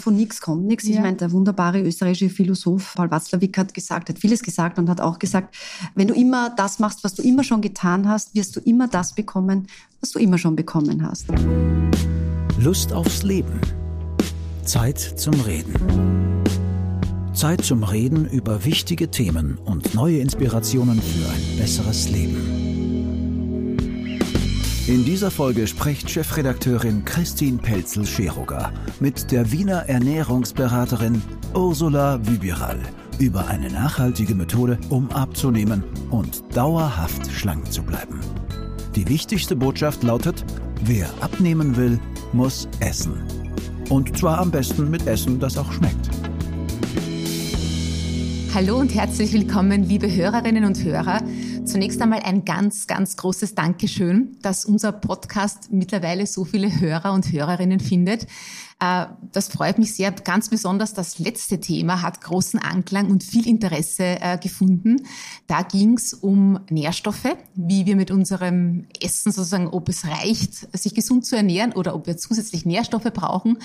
von nichts kommt nichts. Ja. Ich meine, der wunderbare österreichische Philosoph Paul Watzlawick hat gesagt, hat vieles gesagt und hat auch gesagt, wenn du immer das machst, was du immer schon getan hast, wirst du immer das bekommen, was du immer schon bekommen hast. Lust aufs Leben. Zeit zum Reden. Zeit zum Reden über wichtige Themen und neue Inspirationen für ein besseres Leben. In dieser Folge spricht Chefredakteurin Christine Pelzel-Scheruger mit der Wiener Ernährungsberaterin Ursula Wybiral über eine nachhaltige Methode, um abzunehmen und dauerhaft schlank zu bleiben. Die wichtigste Botschaft lautet, wer abnehmen will, muss essen. Und zwar am besten mit Essen, das auch schmeckt. Hallo und herzlich willkommen, liebe Hörerinnen und Hörer Zunächst einmal ein ganz, ganz großes Dankeschön, dass unser Podcast mittlerweile so viele Hörer und Hörerinnen findet. Äh, das freut mich sehr. Ganz besonders das letzte Thema hat großen Anklang und viel Interesse äh, gefunden. Da ging es um Nährstoffe, wie wir mit unserem Essen sozusagen, ob es reicht, sich gesund zu ernähren oder ob wir zusätzlich Nährstoffe brauchen.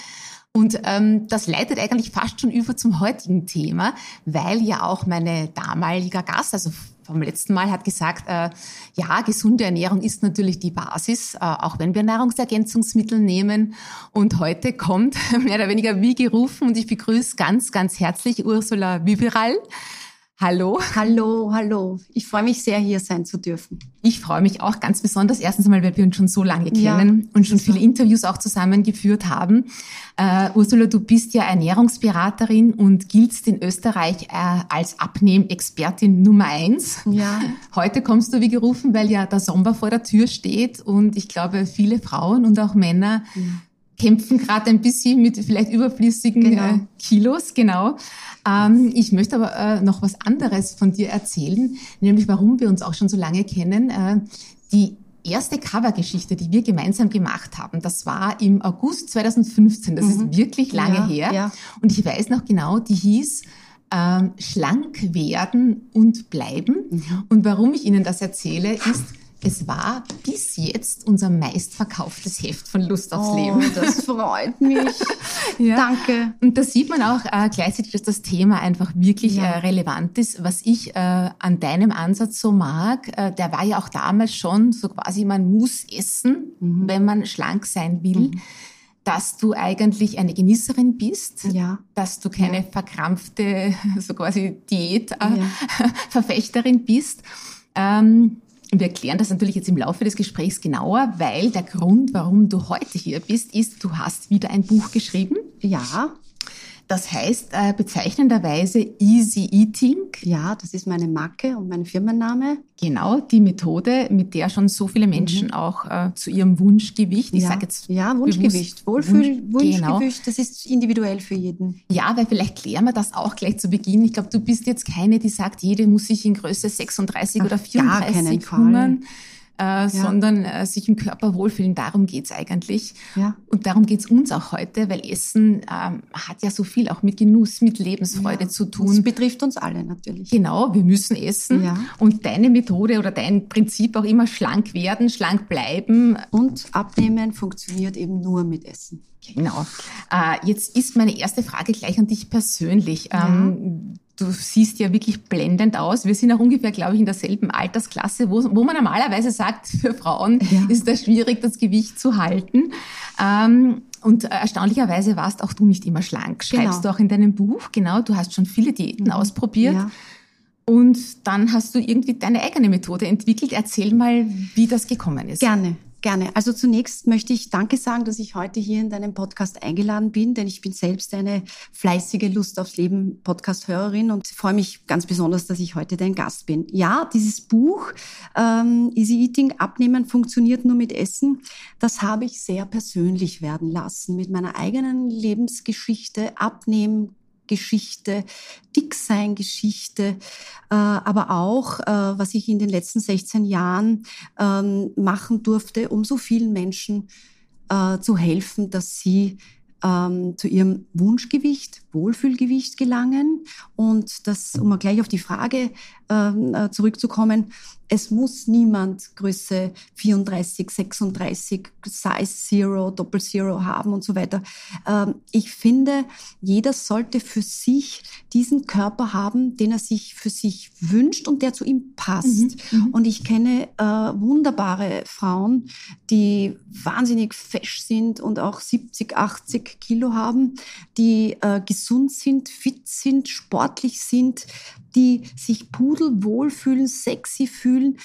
Und ähm, das leitet eigentlich fast schon über zum heutigen Thema, weil ja auch meine damaliger Gast, also vom letzten Mal hat gesagt, äh, ja, gesunde Ernährung ist natürlich die Basis, äh, auch wenn wir Nahrungsergänzungsmittel nehmen. Und heute kommt mehr oder weniger wie gerufen und ich begrüße ganz, ganz herzlich Ursula Wiberal. Hallo. Hallo, hallo. Ich freue mich sehr, hier sein zu dürfen. Ich freue mich auch ganz besonders. Erstens einmal, weil wir uns schon so lange kennen ja, und schon viele Interviews auch zusammengeführt haben. Uh, Ursula, du bist ja Ernährungsberaterin und giltst in Österreich uh, als Abnehmexpertin Nummer eins. Ja. Heute kommst du wie gerufen, weil ja der Sommer vor der Tür steht und ich glaube, viele Frauen und auch Männer ja. Kämpfen gerade ein bisschen mit vielleicht überflüssigen genau. äh, Kilos, genau. Ähm, ich möchte aber äh, noch was anderes von dir erzählen, nämlich warum wir uns auch schon so lange kennen. Äh, die erste Covergeschichte, die wir gemeinsam gemacht haben, das war im August 2015. Das mhm. ist wirklich lange ja, her. Ja. Und ich weiß noch genau, die hieß ähm, Schlank werden und bleiben. Mhm. Und warum ich Ihnen das erzähle, ist, es war bis jetzt unser meistverkauftes Heft von Lust aufs oh, Leben. Das freut mich. ja. Danke. Und da sieht man auch äh, gleichzeitig, dass das Thema einfach wirklich ja. äh, relevant ist. Was ich äh, an deinem Ansatz so mag, äh, der war ja auch damals schon so quasi, man muss essen, mhm. wenn man schlank sein will. Mhm. Dass du eigentlich eine Genießerin bist, ja. dass du keine ja. verkrampfte, so quasi Diät-Verfechterin äh, bist. Ähm, wir erklären das natürlich jetzt im Laufe des Gesprächs genauer, weil der Grund, warum du heute hier bist, ist, du hast wieder ein Buch geschrieben. Ja. Das heißt äh, bezeichnenderweise Easy Eating. Ja, das ist meine Marke und mein Firmenname. Genau, die Methode, mit der schon so viele Menschen mhm. auch äh, zu ihrem Wunschgewicht, ich ja. sage jetzt Ja, Wunschgewicht, Wohlfühl, Wunsch, Wunschgewicht, genau. das ist individuell für jeden. Ja, weil vielleicht klären wir das auch gleich zu Beginn. Ich glaube, du bist jetzt keine, die sagt, jede muss sich in Größe 36 Ach, oder 34 hungern. Fall äh, ja. sondern äh, sich im Körper wohlfühlen. Darum geht's eigentlich. Ja. Und darum geht's uns auch heute, weil Essen ähm, hat ja so viel auch mit Genuss, mit Lebensfreude ja. zu tun. Das betrifft uns alle natürlich. Genau, wir müssen essen. Ja. Und deine Methode oder dein Prinzip auch immer schlank werden, schlank bleiben. Und abnehmen funktioniert eben nur mit Essen. Genau. Äh, jetzt ist meine erste Frage gleich an dich persönlich. Ähm, du siehst ja wirklich blendend aus. Wir sind auch ungefähr, glaube ich, in derselben Altersklasse, wo, wo man normalerweise sagt, für Frauen ja. ist es schwierig, das Gewicht zu halten. Ähm, und erstaunlicherweise warst auch du nicht immer schlank. Schreibst genau. du auch in deinem Buch, genau, du hast schon viele Diäten mhm. ausprobiert. Ja. Und dann hast du irgendwie deine eigene Methode entwickelt. Erzähl mal, wie das gekommen ist. Gerne. Gerne. Also zunächst möchte ich Danke sagen, dass ich heute hier in deinem Podcast eingeladen bin, denn ich bin selbst eine fleißige Lust aufs Leben Podcast-Hörerin und freue mich ganz besonders, dass ich heute dein Gast bin. Ja, dieses Buch ähm, Easy Eating, Abnehmen funktioniert nur mit Essen, das habe ich sehr persönlich werden lassen mit meiner eigenen Lebensgeschichte, Abnehmen, Geschichte, Dicksein-Geschichte, äh, aber auch, äh, was ich in den letzten 16 Jahren ähm, machen durfte, um so vielen Menschen äh, zu helfen, dass sie ähm, zu ihrem Wunschgewicht, Wohlfühlgewicht gelangen. Und das, um mal gleich auf die Frage äh, zurückzukommen, es muss niemand Größe 34, 36, Size Zero, Doppel Zero haben und so weiter. Ähm, ich finde, jeder sollte für sich diesen Körper haben, den er sich für sich wünscht und der zu ihm passt. Mhm, mhm. und ich kenne äh, wunderbare Frauen, die wahnsinnig fesch sind und auch 70, 80 Kilo haben, die äh, gesund sind, fit sind, sportlich sind, die sich pudelwohl fühlen, sexy fühlen,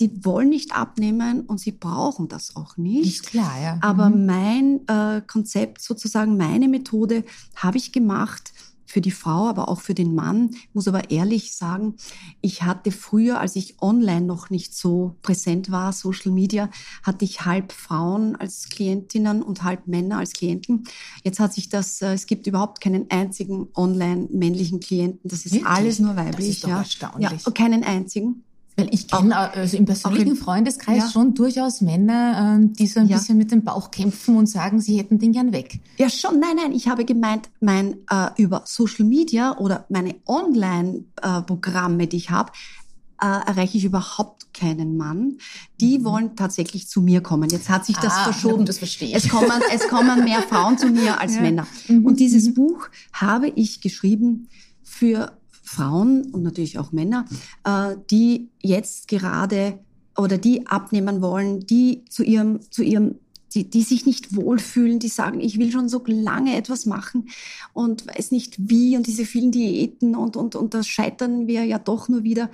die wollen nicht abnehmen und sie brauchen das auch nicht. Ist klar, ja. Aber mhm. mein äh, Konzept, sozusagen meine Methode, habe ich gemacht für die Frau, aber auch für den Mann. Ich muss aber ehrlich sagen, ich hatte früher, als ich online noch nicht so präsent war, Social Media, hatte ich halb Frauen als Klientinnen und halb Männer als Klienten. Jetzt hat sich das, äh, es gibt überhaupt keinen einzigen online männlichen Klienten. Das ist Wirklich? alles nur weiblich. Das ist doch ja. erstaunlich. Ja, keinen einzigen. Weil ich kenne also im persönlichen in, Freundeskreis ja. schon durchaus Männer, ähm, die so ein ja. bisschen mit dem Bauch kämpfen und sagen, sie hätten den gern weg. Ja, schon. Nein, nein, ich habe gemeint, mein äh, über Social Media oder meine Online-Programme, äh, die ich habe, äh, erreiche ich überhaupt keinen Mann. Die mhm. wollen tatsächlich zu mir kommen. Jetzt hat sich das ah, verschoben. Das verstehe ich. Es kommen, es kommen mehr Frauen zu mir als ja. Männer. Mhm. Und dieses mhm. Buch habe ich geschrieben für Frauen und natürlich auch Männer, äh, die jetzt gerade oder die abnehmen wollen, die zu ihrem, zu ihrem die, die sich nicht wohlfühlen, die sagen, ich will schon so lange etwas machen und weiß nicht wie und diese vielen Diäten und, und, und das scheitern wir ja doch nur wieder.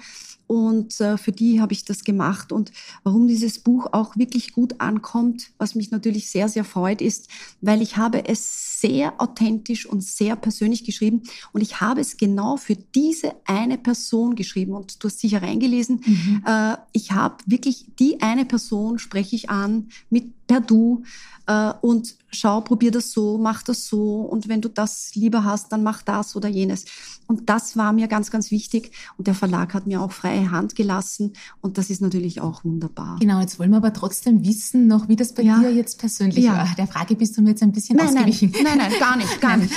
Und äh, für die habe ich das gemacht. Und warum dieses Buch auch wirklich gut ankommt, was mich natürlich sehr, sehr freut, ist, weil ich habe es sehr authentisch und sehr persönlich geschrieben. Und ich habe es genau für diese eine Person geschrieben. Und du hast sicher reingelesen. Mhm. Äh, ich habe wirklich die eine Person spreche ich an mit per Du äh, und schau, probier das so, mach das so und wenn du das lieber hast, dann mach das oder jenes. Und das war mir ganz, ganz wichtig und der Verlag hat mir auch freie Hand gelassen und das ist natürlich auch wunderbar. Genau, jetzt wollen wir aber trotzdem wissen noch, wie das bei ja. dir jetzt persönlich ja. war. Der Frage bist du mir jetzt ein bisschen nein, ausgewichen. Nein, nein, nein, gar nicht, gar nicht,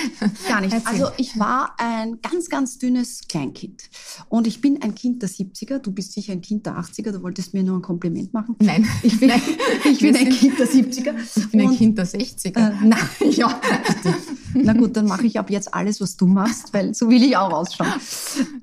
gar nicht. Also ich war ein ganz, ganz dünnes Kleinkind und ich bin ein Kind der 70er, du bist sicher ein Kind der 80er, du wolltest mir nur ein Kompliment machen. Nein, ich bin, nein. Ich bin ein Kind der 70er. Ich bin ein Kind der 60er. Äh, nein, ja. Na gut, dann mache ich ab jetzt alles, was du machst, weil so will ich auch ausschauen.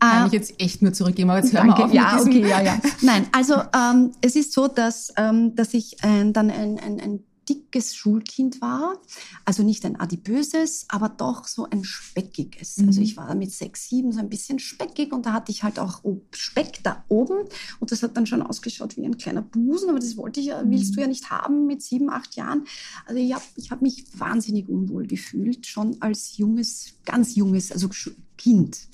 Kann äh, ich jetzt echt nur zurückgeben, aber jetzt hören wir auf. Ja, okay, ja, ja. Nein, also ähm, es ist so, dass, ähm, dass ich äh, dann ein, ein, ein dickes Schulkind war. Also nicht ein adipöses, aber doch so ein speckiges. Also mhm. Also ich war mit sechs, sieben so ein bisschen speckig und da hatte ich halt auch Speck da oben und das hat dann schon ausgeschaut wie ein kleiner Busen, aber das wollte ich ja, willst du mhm. ja nicht haben mit sieben, acht Jahren. Also ich habe ich hab mich wahnsinnig unwohl gefühlt, schon als junges, ganz junges, also Kind.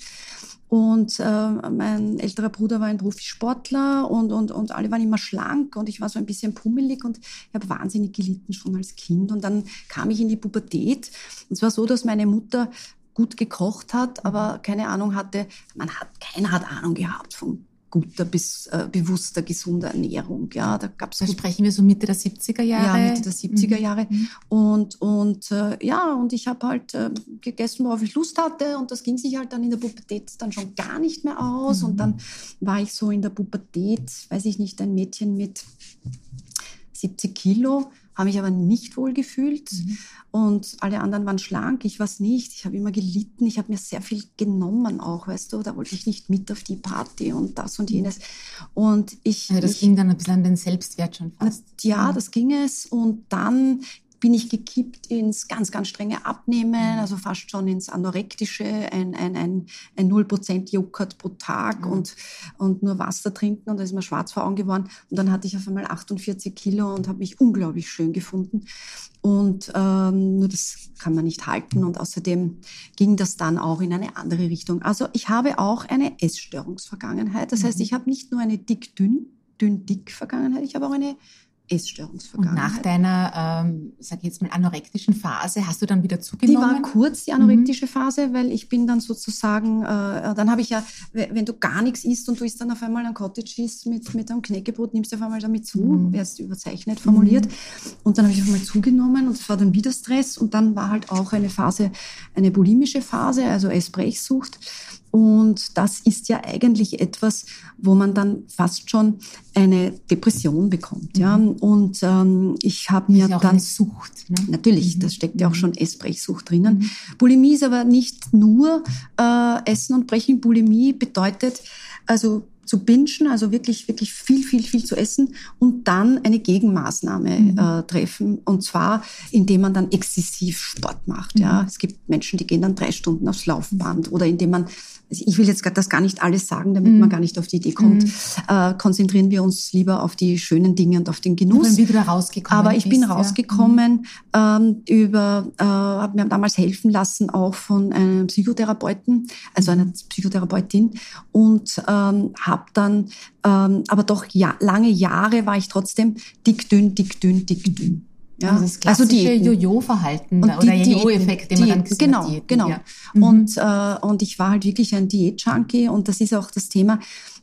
Und äh, mein älterer Bruder war ein Profisportler und, und, und alle waren immer schlank und ich war so ein bisschen pummelig und ich habe wahnsinnig gelitten schon als Kind. Und dann kam ich in die Pubertät. Und es war so, dass meine Mutter gut gekocht hat, aber keine Ahnung hatte, man hat, keiner hat Ahnung gehabt von guter, bis, äh, bewusster, gesunder Ernährung. Ja, da gab's da sprechen wir so Mitte der 70er Jahre. Ja, Mitte der 70er mhm. Jahre. Mhm. Und, und äh, ja, und ich habe halt äh, gegessen, worauf ich Lust hatte. Und das ging sich halt dann in der Pubertät dann schon gar nicht mehr aus. Mhm. Und dann war ich so in der Pubertät, weiß ich nicht, ein Mädchen mit 70 Kilo habe mich aber nicht wohl gefühlt mhm. und alle anderen waren schlank, ich war es nicht. Ich habe immer gelitten, ich habe mir sehr viel genommen auch, weißt du, da wollte ich nicht mit auf die Party und das und jenes. Und ich... Also das ich, ging dann ein bisschen an den Selbstwert schon fast. Ja, das ging es und dann bin ich gekippt ins ganz, ganz strenge Abnehmen, mhm. also fast schon ins Anorektische, ein, ein, ein, ein 0% Joghurt pro Tag mhm. und, und nur Wasser trinken und da ist mir schwarz vor Augen geworden. Und dann hatte ich auf einmal 48 Kilo und habe mich unglaublich schön gefunden. Und ähm, nur das kann man nicht halten. Und außerdem ging das dann auch in eine andere Richtung. Also ich habe auch eine Essstörungsvergangenheit. Das mhm. heißt, ich habe nicht nur eine dick-dünn, dünn-dick Vergangenheit, ich habe auch eine Essstörungsvergangenheit. Und nach deiner, ähm, sag ich jetzt mal, anorektischen Phase hast du dann wieder zugenommen? Die war kurz, die anorektische mhm. Phase, weil ich bin dann sozusagen, äh, dann habe ich ja, wenn du gar nichts isst und du isst dann auf einmal ein Cottage Cheese mit, mit einem Knäckebrot, nimmst du auf einmal damit zu, mhm. erst überzeichnet formuliert. Mhm. Und dann habe ich auf einmal zugenommen und es war dann wieder Stress und dann war halt auch eine Phase, eine bulimische Phase, also Essbrechsucht. Und das ist ja eigentlich etwas, wo man dann fast schon eine Depression bekommt. Mhm. Ja. Und ähm, ich habe mir ja dann eine Sucht. Ne? Natürlich, mhm. das steckt ja auch mhm. schon Essbrechsucht drinnen. Mhm. Bulimie ist aber nicht nur äh, Essen und Brechen. Bulimie bedeutet also zu bingen, also wirklich, wirklich viel, viel, viel zu essen und dann eine Gegenmaßnahme mhm. äh, treffen. Und zwar, indem man dann exzessiv Sport macht. Mhm. Ja, es gibt Menschen, die gehen dann drei Stunden aufs Laufband oder indem man also ich will jetzt das gar nicht alles sagen, damit mm. man gar nicht auf die Idee kommt. Mm. Äh, konzentrieren wir uns lieber auf die schönen Dinge und auf den Genuss. wie du da rausgekommen Aber ich bist, bin rausgekommen ja. Mhm. ähm, über, äh, habe mir damals helfen lassen auch von einem Psychotherapeuten, also einer Psychotherapeutin und ähm, habe dann, ähm, aber doch ja, lange Jahre war ich trotzdem dick, dünn, dick, dünn, dick, dünn. Ja, also das also klassische also Jojo-Verhalten oder Jojo-Effekt, den man dann Genau, Diäten, genau. Ja. Mhm. Und, äh, und ich war halt wirklich ein Diät-Junkie und das ist auch das Thema,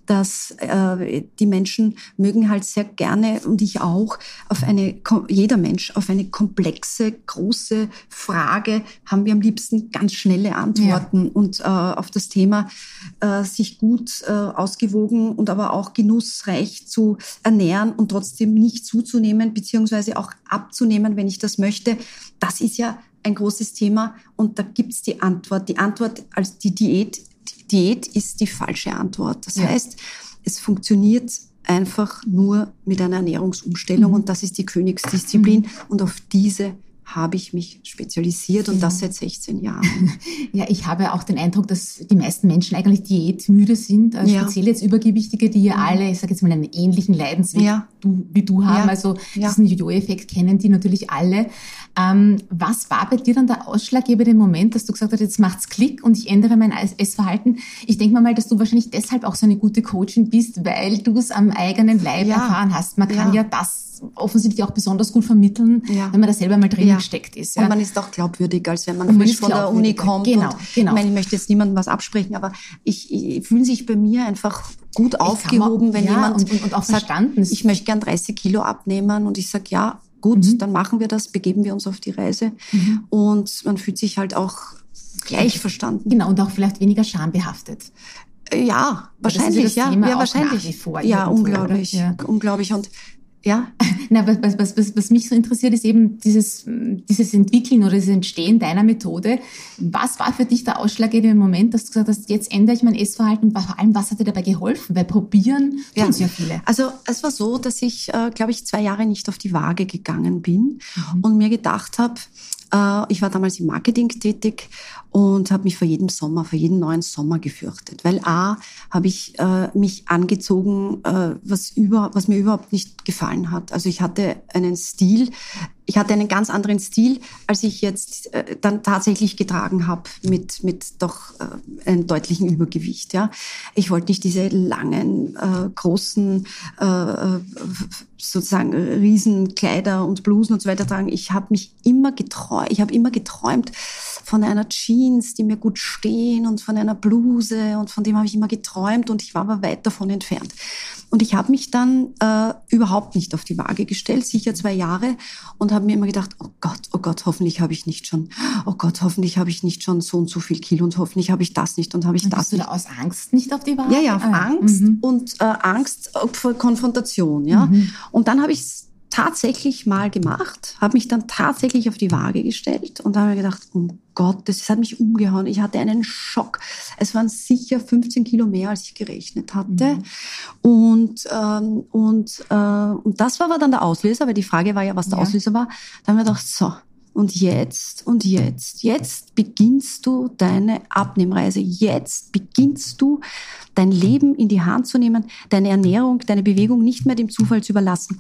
dass äh, die Menschen mögen halt sehr gerne und ich auch auf eine jeder Mensch auf eine komplexe große Frage haben wir am liebsten ganz schnelle Antworten ja. und äh, auf das Thema äh, sich gut äh, ausgewogen und aber auch genussreich zu ernähren und trotzdem nicht zuzunehmen beziehungsweise auch abzunehmen, wenn ich das möchte. Das ist ja ein großes Thema und da gibt's die Antwort. Die Antwort als die Diät Diät ist die falsche Antwort. Das ja. heißt, es funktioniert einfach nur mit einer Ernährungsumstellung mhm. und das ist die Königsdisziplin mhm. und auf diese habe ich mich spezialisiert und das seit 16 Jahren. Ja, ich habe auch den Eindruck, dass die meisten Menschen eigentlich diätmüde sind, also ja. speziell jetzt Übergewichtige, die ja alle, ich sage jetzt mal, einen ähnlichen Leidensweg ja. du, wie du haben, ja. also diesen Jojo-Effekt kennen die natürlich alle. Ähm, was war bei dir dann der ausschlaggebende Moment, dass du gesagt hast, jetzt macht's Klick und ich ändere mein Essverhalten? Ich denke mal, dass du wahrscheinlich deshalb auch so eine gute Coachin bist, weil du es am eigenen Leib erfahren hast. Man kann ja das offensichtlich auch besonders gut vermitteln, ja. wenn man da selber mal drin ja. gesteckt ist. Ja. Und man ist auch glaubwürdig, als wenn man, man frisch von der Uni kommt. Genau, genau. Ich meine, ich möchte jetzt niemandem was absprechen, aber ich, ich fühle sich bei mir einfach gut aufgehoben, wenn jemand und, und, auch sagt, verstanden. ich möchte gern 30 Kilo abnehmen und ich sage, ja, gut, mhm. dann machen wir das, begeben wir uns auf die Reise. Mhm. Und man fühlt sich halt auch gleich verstanden. Genau, und auch vielleicht weniger schambehaftet. Ja, wahrscheinlich, ja, ja, wahrscheinlich. ja, unglaublich, ja. unglaublich. Und ja. Na, was, was, was, was mich so interessiert, ist eben dieses, dieses Entwickeln oder das Entstehen deiner Methode. Was war für dich der ausschlaggebende Moment, dass du gesagt hast, jetzt ändere ich mein Essverhalten und vor allem, was hat dir dabei geholfen? Weil probieren ja. tun ja viele. Also es war so, dass ich, äh, glaube ich, zwei Jahre nicht auf die Waage gegangen bin mhm. und mir gedacht habe, äh, ich war damals im Marketing tätig und habe mich vor jedem Sommer, vor jedem neuen Sommer gefürchtet, weil a habe ich äh, mich angezogen, äh, was über, was mir überhaupt nicht gefallen hat. Also ich hatte einen Stil, ich hatte einen ganz anderen Stil, als ich jetzt äh, dann tatsächlich getragen habe mit mit doch äh, einem deutlichen Übergewicht. Ja, ich wollte nicht diese langen äh, großen äh, äh sozusagen Riesenkleider und Blusen und so weiter tragen. Ich habe mich immer geträumt, ich habe immer geträumt von einer Jeans, die mir gut stehen und von einer Bluse und von dem habe ich immer geträumt und ich war aber weit davon entfernt. Und ich habe mich dann äh, überhaupt nicht auf die Waage gestellt, sicher zwei Jahre, und habe mir immer gedacht, oh Gott, oh Gott, hoffentlich habe ich nicht schon, oh Gott, hoffentlich habe ich nicht schon so und so viel Kilo und hoffentlich habe ich das nicht und habe ich und das bist nicht. Du da aus Angst nicht auf die Waage? Ja, ja, auf ah, Angst mhm. und äh, Angst vor Konfrontation, ja. Mhm. Und dann habe ich tatsächlich mal gemacht, habe mich dann tatsächlich auf die Waage gestellt und habe mir gedacht, um Gott, das hat mich umgehauen. Ich hatte einen Schock. Es waren sicher 15 Kilo mehr, als ich gerechnet hatte. Mhm. Und, ähm, und, äh, und das war aber dann der Auslöser, weil die Frage war ja, was der ja. Auslöser war. Da haben wir gedacht, so, und jetzt und jetzt, jetzt beginnst du deine Abnehmreise. Jetzt beginnst du dein Leben in die Hand zu nehmen, deine Ernährung, deine Bewegung nicht mehr dem Zufall zu überlassen.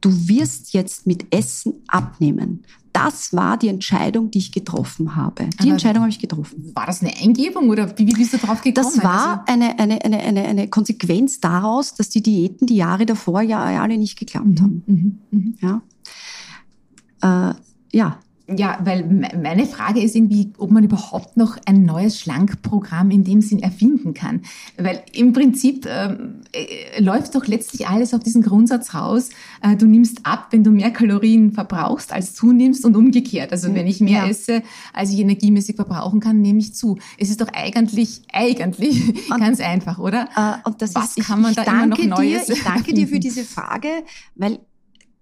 Du wirst jetzt mit Essen abnehmen. das war die Entscheidung, die ich getroffen habe. Die Aber Entscheidung habe ich getroffen. War das eine Eingebung oder wie, wie bist du darauf gekommen? Das war also eine, eine, eine, eine, eine Konsequenz daraus, dass die Diäten die Jahre davor ja alle nicht geklappt mhm. haben. Mhm. Mhm. Ja. Äh, ja, ja, weil meine Frage ist irgendwie, ob man überhaupt noch ein neues Schlankprogramm in dem Sinn erfinden kann. Weil im Prinzip ähm, äh, läuft doch letztlich alles auf diesen Grundsatz raus, äh, du nimmst ab, wenn du mehr Kalorien verbrauchst, als zunimmst und umgekehrt. Also wenn ich mehr ja. esse, als ich energiemäßig verbrauchen kann, nehme ich zu. Es ist doch eigentlich, eigentlich und, ganz einfach, oder? Äh, und das Was ist, kann man da immer noch Neues dir, Ich danke dir für diese Frage, weil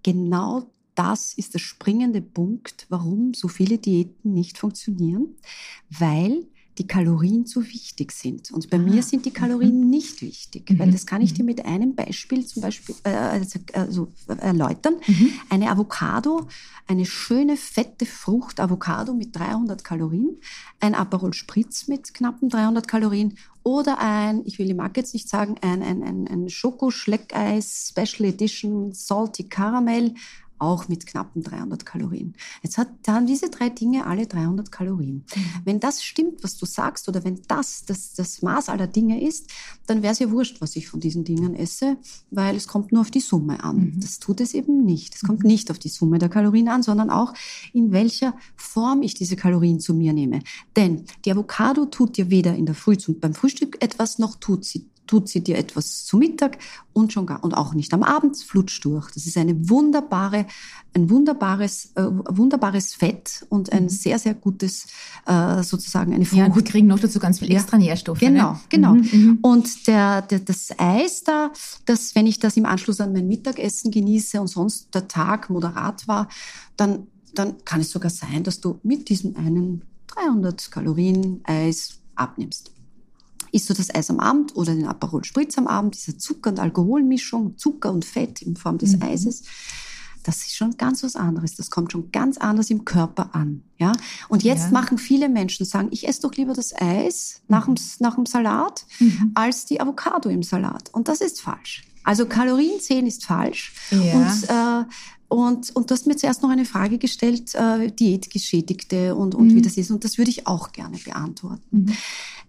genau das ist der springende Punkt, warum so viele Diäten nicht funktionieren, weil die Kalorien zu wichtig sind. Und bei ah. mir sind die Kalorien mhm. nicht wichtig, mhm. weil das kann ich dir mhm. mit einem Beispiel zum Beispiel äh, also, also erläutern. Mhm. Eine Avocado, eine schöne fette Frucht Avocado mit 300 Kalorien, ein Aperol Spritz mit knappen 300 Kalorien oder ein, ich will die Marke jetzt nicht sagen, ein, ein, ein, ein Schokoschleckeis Special Edition Salty Caramel auch mit knappen 300 Kalorien. Jetzt hat, haben diese drei Dinge alle 300 Kalorien. Mhm. Wenn das stimmt, was du sagst, oder wenn das das, das Maß aller Dinge ist, dann wäre es ja wurscht, was ich von diesen Dingen esse, weil es kommt nur auf die Summe an. Mhm. Das tut es eben nicht. Es kommt mhm. nicht auf die Summe der Kalorien an, sondern auch in welcher Form ich diese Kalorien zu mir nehme. Denn die Avocado tut dir weder in der Früh zum, beim Frühstück etwas, noch tut sie tut sie dir etwas zu Mittag und schon gar, und auch nicht am Abend, flutscht durch. Das ist eine wunderbare, ein wunderbares, äh, wunderbares Fett und ein mhm. sehr, sehr gutes, äh, sozusagen eine Frucht. Ja, und wir kriegen noch dazu ganz viel extra Nährstoffe. Genau, ne? genau. Mhm, mhm, und der, der, das Eis da, das, wenn ich das im Anschluss an mein Mittagessen genieße und sonst der Tag moderat war, dann, dann kann es sogar sein, dass du mit diesem einen 300 Kalorien Eis abnimmst. Isst du das Eis am Abend oder den Aperol Spritz am Abend, diese Zucker- und Alkoholmischung, Zucker und Fett in Form des mhm. Eises, das ist schon ganz was anderes. Das kommt schon ganz anders im Körper an. Ja? Und jetzt ja. machen viele Menschen sagen, ich esse doch lieber das Eis nach, dem, nach dem Salat mhm. als die Avocado im Salat. Und das ist falsch. Also Kalorien zählen ist falsch. Ja. Und äh, und, und du hast mir zuerst noch eine Frage gestellt, äh, Diätgeschädigte und, und mhm. wie das ist. Und das würde ich auch gerne beantworten. Mhm.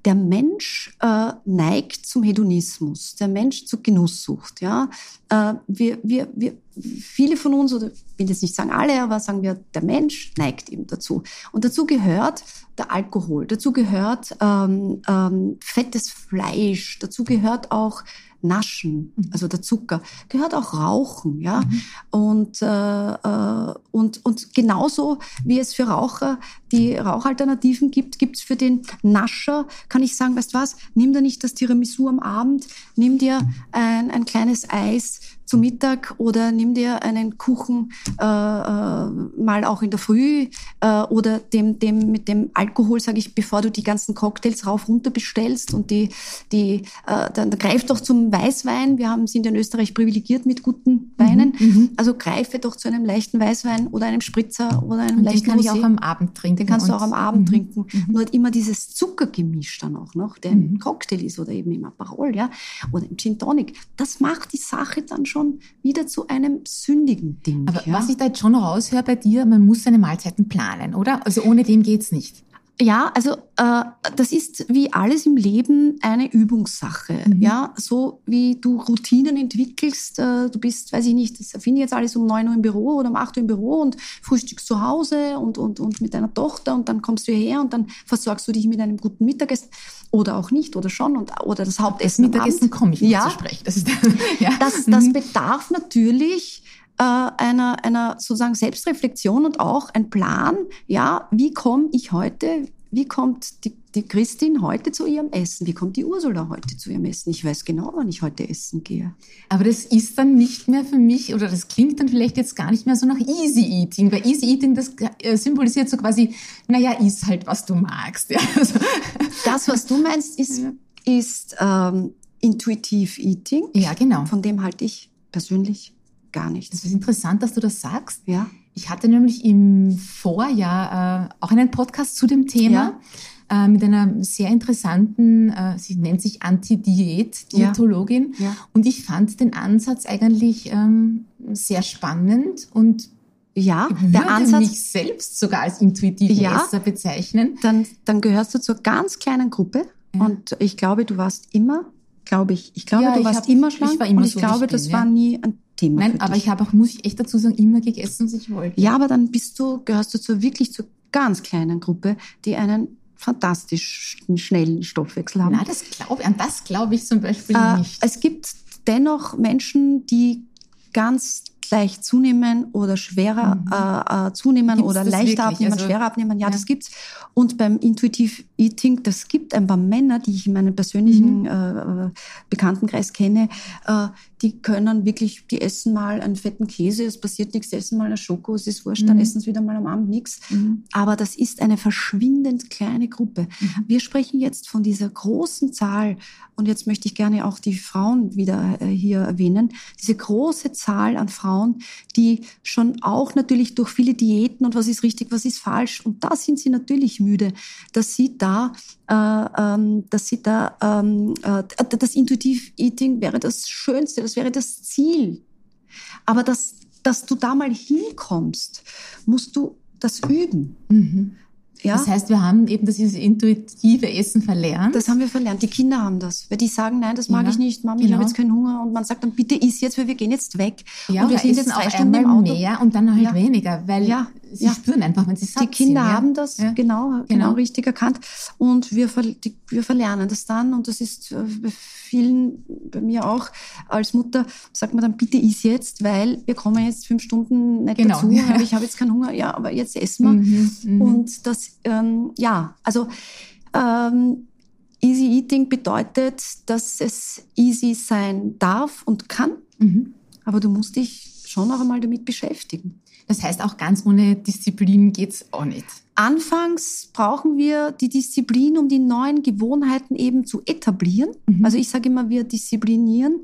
Der Mensch äh, neigt zum Hedonismus, der Mensch zur Genusssucht. Ja? Äh, wir, wir, wir, viele von uns, oder ich will jetzt nicht sagen alle, aber sagen wir, der Mensch neigt eben dazu. Und dazu gehört der Alkohol, dazu gehört ähm, ähm, fettes Fleisch, dazu gehört auch Naschen, mhm. also der Zucker, gehört auch Rauchen, ja. Mhm. Und, äh, äh, und, und genauso wie es für Raucher die Rauchalternativen gibt, gibt es für den Nascher, kann ich sagen, weißt du was, nimm dir nicht das Tiramisu am Abend, nimm dir ein, ein kleines Eis zu Mittag oder nimm dir einen Kuchen äh, äh, mal auch in der Früh äh, oder dem, dem mit dem Alkohol, sage ich, bevor du die ganzen Cocktails rauf runter bestellst und die, die äh, dann greif doch zum Weißwein. Wir haben sind in Österreich privilegiert mit guten Weinen. Mhm, mhm, also greife doch zu einem leichten Weißwein oder einem Spritzer oder einem und leichten Den kann Rosé. ich auch am Abend trinken. Den kannst du auch am Abend mhm, trinken. Mhm. Nur hat immer dieses Zuckergemisch dann auch noch, der im mhm. Cocktail ist oder eben im Aperol, ja, oder im Gin Tonic. Das macht die Sache dann schon schon wieder zu einem sündigen Ding. Aber ja? was ich da jetzt schon raushöre bei dir, man muss seine Mahlzeiten planen, oder? Also ohne dem geht's nicht. Ja, also äh, das ist wie alles im Leben eine Übungssache. Mhm. Ja, so wie du Routinen entwickelst. Äh, du bist, weiß ich nicht, das erfinde jetzt alles um neun Uhr im Büro oder um acht Uhr im Büro und frühstückst zu Hause und, und, und mit deiner Tochter und dann kommst du hierher und dann versorgst du dich mit einem guten Mittagessen oder auch nicht oder schon und oder das Hauptessen. Das Mittagessen komme ich ja. zu sprechen. Das, ist, ja. das, das bedarf natürlich äh, einer, einer sozusagen Selbstreflexion und auch ein Plan, ja, wie komme ich heute, wie kommt die, die Christin heute zu ihrem Essen? Wie kommt die Ursula heute zu ihrem Essen? Ich weiß genau, wann ich heute essen gehe. Aber das ist dann nicht mehr für mich, oder das klingt dann vielleicht jetzt gar nicht mehr so nach Easy Eating, weil Easy Eating, das äh, symbolisiert so quasi, naja, iss halt, was du magst. Ja, also. Das, was du meinst, ist, ja. ist ähm, Intuitive Eating. Ja, genau. Von dem halte ich persönlich gar nichts. Das ist interessant, dass du das sagst. Ja. Ich hatte nämlich im Vorjahr äh, auch einen Podcast zu dem Thema. Ja. Äh, mit einer sehr interessanten, äh, sie nennt sich Anti-Diät, Diätologin. Ja. ja. Und ich fand den Ansatz eigentlich ähm, sehr spannend und ja, ich der Ansatz, mich selbst sogar als intuitiven ja, Esser bezeichnen. Dann, dann gehörst du zur ganz kleinen Gruppe ja. und ich glaube, du warst immer, glaube ich, ich glaube, ja, du warst hab, immer schlank ich war immer und ich so glaube, ich bin, das war nie ein Thema. Nein, aber ich habe auch, muss ich echt dazu sagen, immer gegessen, was ich wollte. Ja, aber dann bist du, gehörst du zur wirklich zur ganz kleinen Gruppe, die einen fantastisch schnellen Stoffwechsel haben. Na, das glaube an das glaube ich zum Beispiel äh, nicht. Es gibt dennoch Menschen, die ganz leicht zunehmen oder schwerer mhm. äh, äh zunehmen gibt's oder leichter abnehmen, also, schwerer abnehmen. Ja, ja, das gibt's. Und beim Intuitive Eating, das gibt ein paar Männer, die ich in meinem persönlichen mhm. äh, Bekanntenkreis kenne, äh, die können wirklich, die essen mal einen fetten Käse, es passiert nichts, essen mal eine Schoko, es ist wurscht, mhm. dann essen sie wieder mal am Abend nichts. Mhm. Aber das ist eine verschwindend kleine Gruppe. Mhm. Wir sprechen jetzt von dieser großen Zahl und jetzt möchte ich gerne auch die Frauen wieder äh, hier erwähnen, diese große Zahl an Frauen, die schon auch natürlich durch viele Diäten und was ist richtig, was ist falsch, und da sind sie natürlich müde, dass sie da, äh, ähm, dass sie da, ähm, äh, das Intuitive Eating wäre das Schönste, das wäre das Ziel. Aber dass, dass du da mal hinkommst, musst du das üben. Mhm. Ja? Das heißt, wir haben eben dieses intuitive Essen verlernt. Das haben wir verlernt. Die Kinder haben das. Weil die sagen, nein, das mag ja, ich nicht, Mama, genau. ich habe jetzt keinen Hunger. Und man sagt dann, bitte iss jetzt, weil wir gehen jetzt weg. Ja, und wir sind jetzt zwei Stunden im Auto. mehr und dann halt weniger, weil ja. sie spüren einfach, wenn sie satt Die Kinder sind, haben das genau, genau, genau, richtig erkannt. Und wir, die, wir verlernen das dann. Und das ist äh, vielen, bei mir auch als Mutter, sagt man dann, bitte iss jetzt, weil wir kommen jetzt fünf Stunden nicht genau. dazu. Ja. Ich habe jetzt keinen Hunger. Ja, aber jetzt essen wir. Mhm, mhm. und das ähm, ja, also ähm, Easy Eating bedeutet, dass es easy sein darf und kann, mhm. aber du musst dich schon noch einmal damit beschäftigen. Das heißt, auch ganz ohne Disziplin geht's auch nicht. Anfangs brauchen wir die Disziplin, um die neuen Gewohnheiten eben zu etablieren. Mhm. Also ich sage immer, wir disziplinieren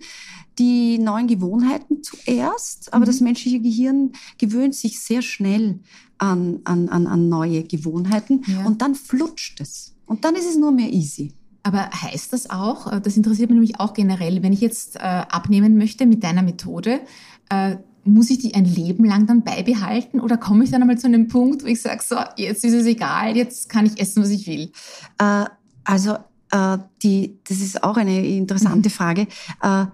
die neuen Gewohnheiten zuerst, aber mhm. das menschliche Gehirn gewöhnt sich sehr schnell an, an, an, an neue Gewohnheiten ja. und dann flutscht es. Und dann ist es nur mehr easy. Aber heißt das auch, äh, das interessiert mich nämlich auch generell, wenn ich jetzt äh, abnehmen möchte mit deiner Methode, äh, muss ich die ein Leben lang dann beibehalten oder komme ich dann einmal zu einem Punkt, wo ich sage, so, jetzt ist es egal, jetzt kann ich essen, was ich will? Äh, also, äh, die, das ist auch eine interessante mhm. Frage. Äh,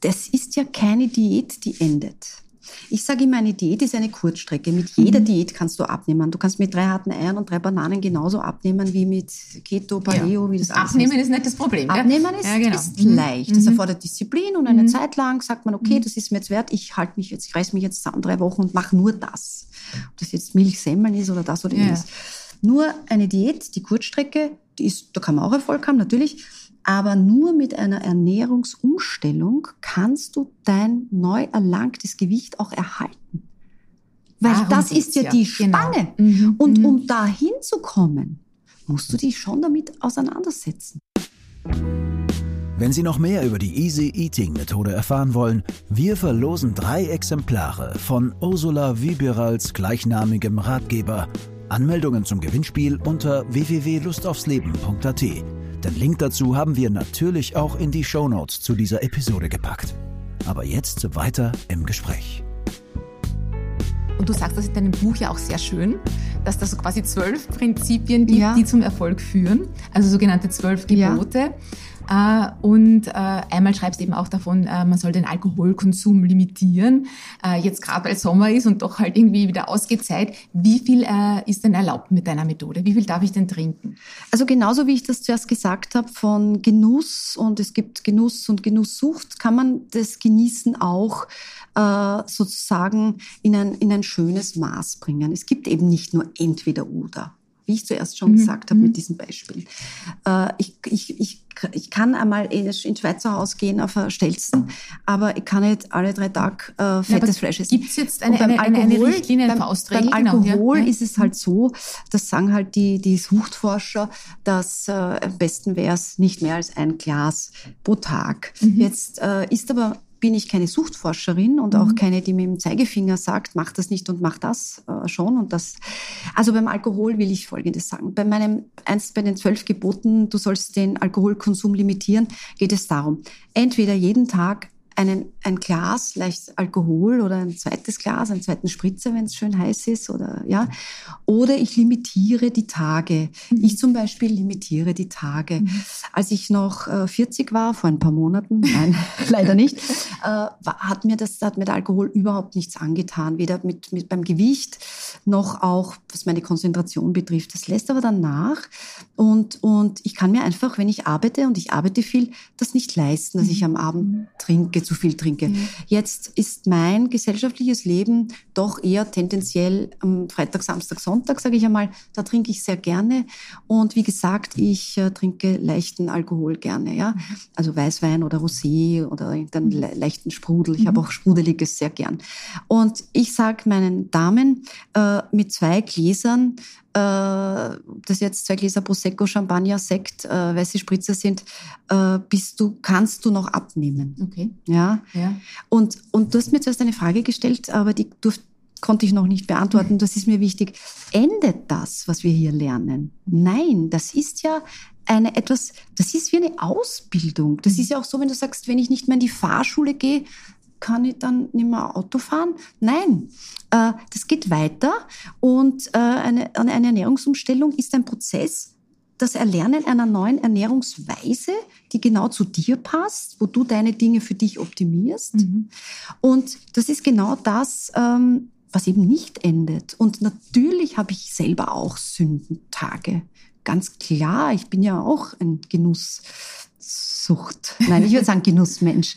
das ist ja keine Diät, die endet. Ich sage immer, eine Diät ist eine Kurzstrecke. Mit jeder mhm. Diät kannst du abnehmen. Du kannst mit drei harten Eiern und drei Bananen genauso abnehmen wie mit Keto, Paleo, ja. wie das Abnehmen ist nicht das Problem. Abnehmen ist, ja, genau. ist mhm. leicht. Das mhm. erfordert Disziplin und eine. Zeit lang sagt man, okay, das ist mir jetzt wert, ich halte mich jetzt, ich reiß mich jetzt zusammen drei Wochen und mache nur das. Ob das jetzt Milchsemmeln ist oder das oder ja. jenes. Nur eine Diät, die Kurzstrecke, die ist, da kann man auch Erfolg haben, natürlich. Aber nur mit einer Ernährungsumstellung kannst du dein neu erlangtes Gewicht auch erhalten. Weil Darum das ist ja, ja, die genau. Spanne. Genau. Mhm. Und mhm. um da hinzukommen, musst du dich schon damit auseinandersetzen. Wenn Sie noch mehr über die Easy Eating Methode erfahren wollen, wir verlosen drei Exemplare von Ursula Wieberals gleichnamigem Ratgeber. Anmeldungen zum Gewinnspiel unter www.lustaufsleben.at. Den Link dazu haben wir natürlich auch in die Show Notes zu dieser Episode gepackt. Aber jetzt weiter im Gespräch. Und du sagst das in deinem Buch ja auch sehr schön, dass das so quasi zwölf Prinzipien gibt, ja. die zum Erfolg führen. Also sogenannte zwölf Gebote. Ja. Äh, und äh, einmal schreibst eben auch davon, äh, man soll den Alkoholkonsum limitieren. Jetzt gerade weil Sommer ist und doch halt irgendwie wieder ausgeht Zeit. Wie viel ist denn erlaubt mit deiner Methode? Wie viel darf ich denn trinken? Also genauso wie ich das zuerst gesagt habe von Genuss und es gibt Genuss und Genusssucht, kann man das Genießen auch sozusagen in ein, in ein schönes Maß bringen. Es gibt eben nicht nur entweder oder wie ich zuerst schon mhm. gesagt habe mit diesem Beispiel. Äh, ich, ich, ich, ich kann einmal in Schweizer Haus gehen auf ein Stelzen, aber ich kann nicht alle drei Tage äh, fettes ja, Fleisch essen. Gibt es jetzt eine, eine, eine, eine Richtlinie, beim, Faustregel? Beim Alkohol genau, ja. ist es halt so, das sagen halt die, die Suchtforscher, dass äh, am besten wäre es nicht mehr als ein Glas pro Tag. Mhm. Jetzt äh, ist aber bin ich keine Suchtforscherin und auch mhm. keine, die mit dem Zeigefinger sagt, mach das nicht und mach das äh, schon und das. Also beim Alkohol will ich Folgendes sagen. Bei meinem, eins bei den zwölf Geboten, du sollst den Alkoholkonsum limitieren, geht es darum, entweder jeden Tag einen, ein Glas leicht Alkohol oder ein zweites Glas, einen zweiten Spritzer, wenn es schön heiß ist oder ja. Oder ich limitiere die Tage. Mhm. Ich zum Beispiel limitiere die Tage. Mhm. Als ich noch äh, 40 war, vor ein paar Monaten, nein, leider nicht, äh, hat mir das, hat mir der Alkohol überhaupt nichts angetan, weder mit, mit beim Gewicht noch auch was meine Konzentration betrifft. Das lässt aber dann nach und und ich kann mir einfach, wenn ich arbeite und ich arbeite viel, das nicht leisten, dass ich am Abend mhm. Trinke, zu viel trinke. Mhm. Jetzt ist mein gesellschaftliches Leben doch eher tendenziell am Freitag, Samstag, Sonntag, sage ich einmal, da trinke ich sehr gerne. Und wie gesagt, ich äh, trinke leichten Alkohol gerne, ja. Mhm. Also Weißwein oder Rosé oder irgendeinen mhm. le leichten Sprudel. Ich mhm. habe auch Sprudeliges sehr gern. Und ich sage meinen Damen, äh, mit zwei Gläsern das jetzt zwei Gläser Prosecco, Champagner, Sekt, äh, weiße Spritzer sind, äh, bist du, kannst du noch abnehmen. Okay. Ja. ja. Und, und du hast mir zuerst eine Frage gestellt, aber die durfte konnte ich noch nicht beantworten. Das ist mir wichtig. Endet das, was wir hier lernen? Nein, das ist ja eine etwas, das ist wie eine Ausbildung. Das ist ja auch so, wenn du sagst, wenn ich nicht mehr in die Fahrschule gehe, kann ich dann nicht mehr Auto fahren? Nein, äh, das geht weiter und äh, eine, eine Ernährungsumstellung ist ein Prozess, das Erlernen einer neuen Ernährungsweise, die genau zu dir passt, wo du deine Dinge für dich optimierst. Mhm. Und das ist genau das, ähm, was eben nicht endet. Und natürlich habe ich selber auch Sündentage. Ganz klar, ich bin ja auch ein Genuss. Sucht. Nein, ich würde sagen Genussmensch.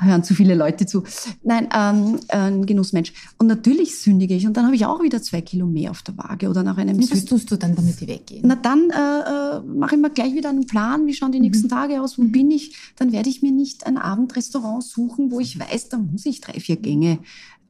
Hören zu viele Leute zu. Nein, ähm, ein Genussmensch. Und natürlich sündige ich. Und dann habe ich auch wieder zwei Kilo mehr auf der Waage oder nach einem. Und was tust du dann, damit die weggehen? Na dann äh, äh, mache ich mir gleich wieder einen Plan. Wie schauen die nächsten mhm. Tage aus? Wo mhm. bin ich? Dann werde ich mir nicht ein Abendrestaurant suchen, wo ich weiß, da muss ich drei, vier Gänge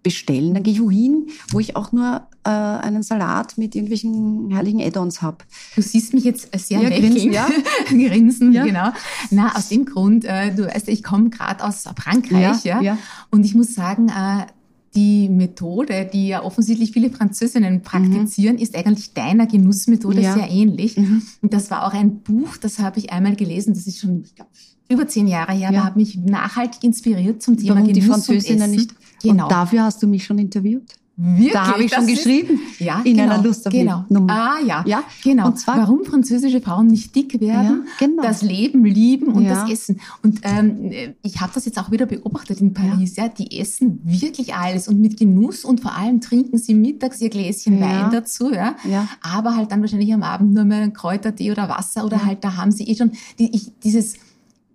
bestellen. Dann gehe ich wohin, wo ich auch nur äh, einen Salat mit irgendwelchen herrlichen Add-ons habe. Du siehst mich jetzt sehr ja, grinsen, ja. grinsen, ja. genau. Na, aus dem Grund, äh, du weißt, ich komme gerade aus Frankreich, ja, ja, und ich muss sagen, äh, die Methode, die ja offensichtlich viele Französinnen praktizieren, mhm. ist eigentlich deiner Genussmethode ja. sehr ähnlich. Mhm. Und das war auch ein Buch, das habe ich einmal gelesen, das ist schon, ich glaube, über zehn Jahre her, ja. aber hat mich nachhaltig inspiriert zum Thema Warum Genuss die Französinnen nicht Genau. Und dafür hast du mich schon interviewt. Wirklich? Da habe ich schon geschrieben. ja, in genau, einer Lust auf genau. Nummer. Ah, ja. ja. Genau. Und zwar, warum französische Frauen nicht dick werden, ja, genau. das Leben lieben und ja. das Essen. Und ähm, ich habe das jetzt auch wieder beobachtet in Paris. Ja. ja. die essen wirklich alles und mit Genuss und vor allem trinken sie mittags ihr Gläschen Wein dazu. Ja. Aber halt dann wahrscheinlich am Abend nur mehr Kräutertee oder Wasser oder halt da haben sie eh schon die, ich, dieses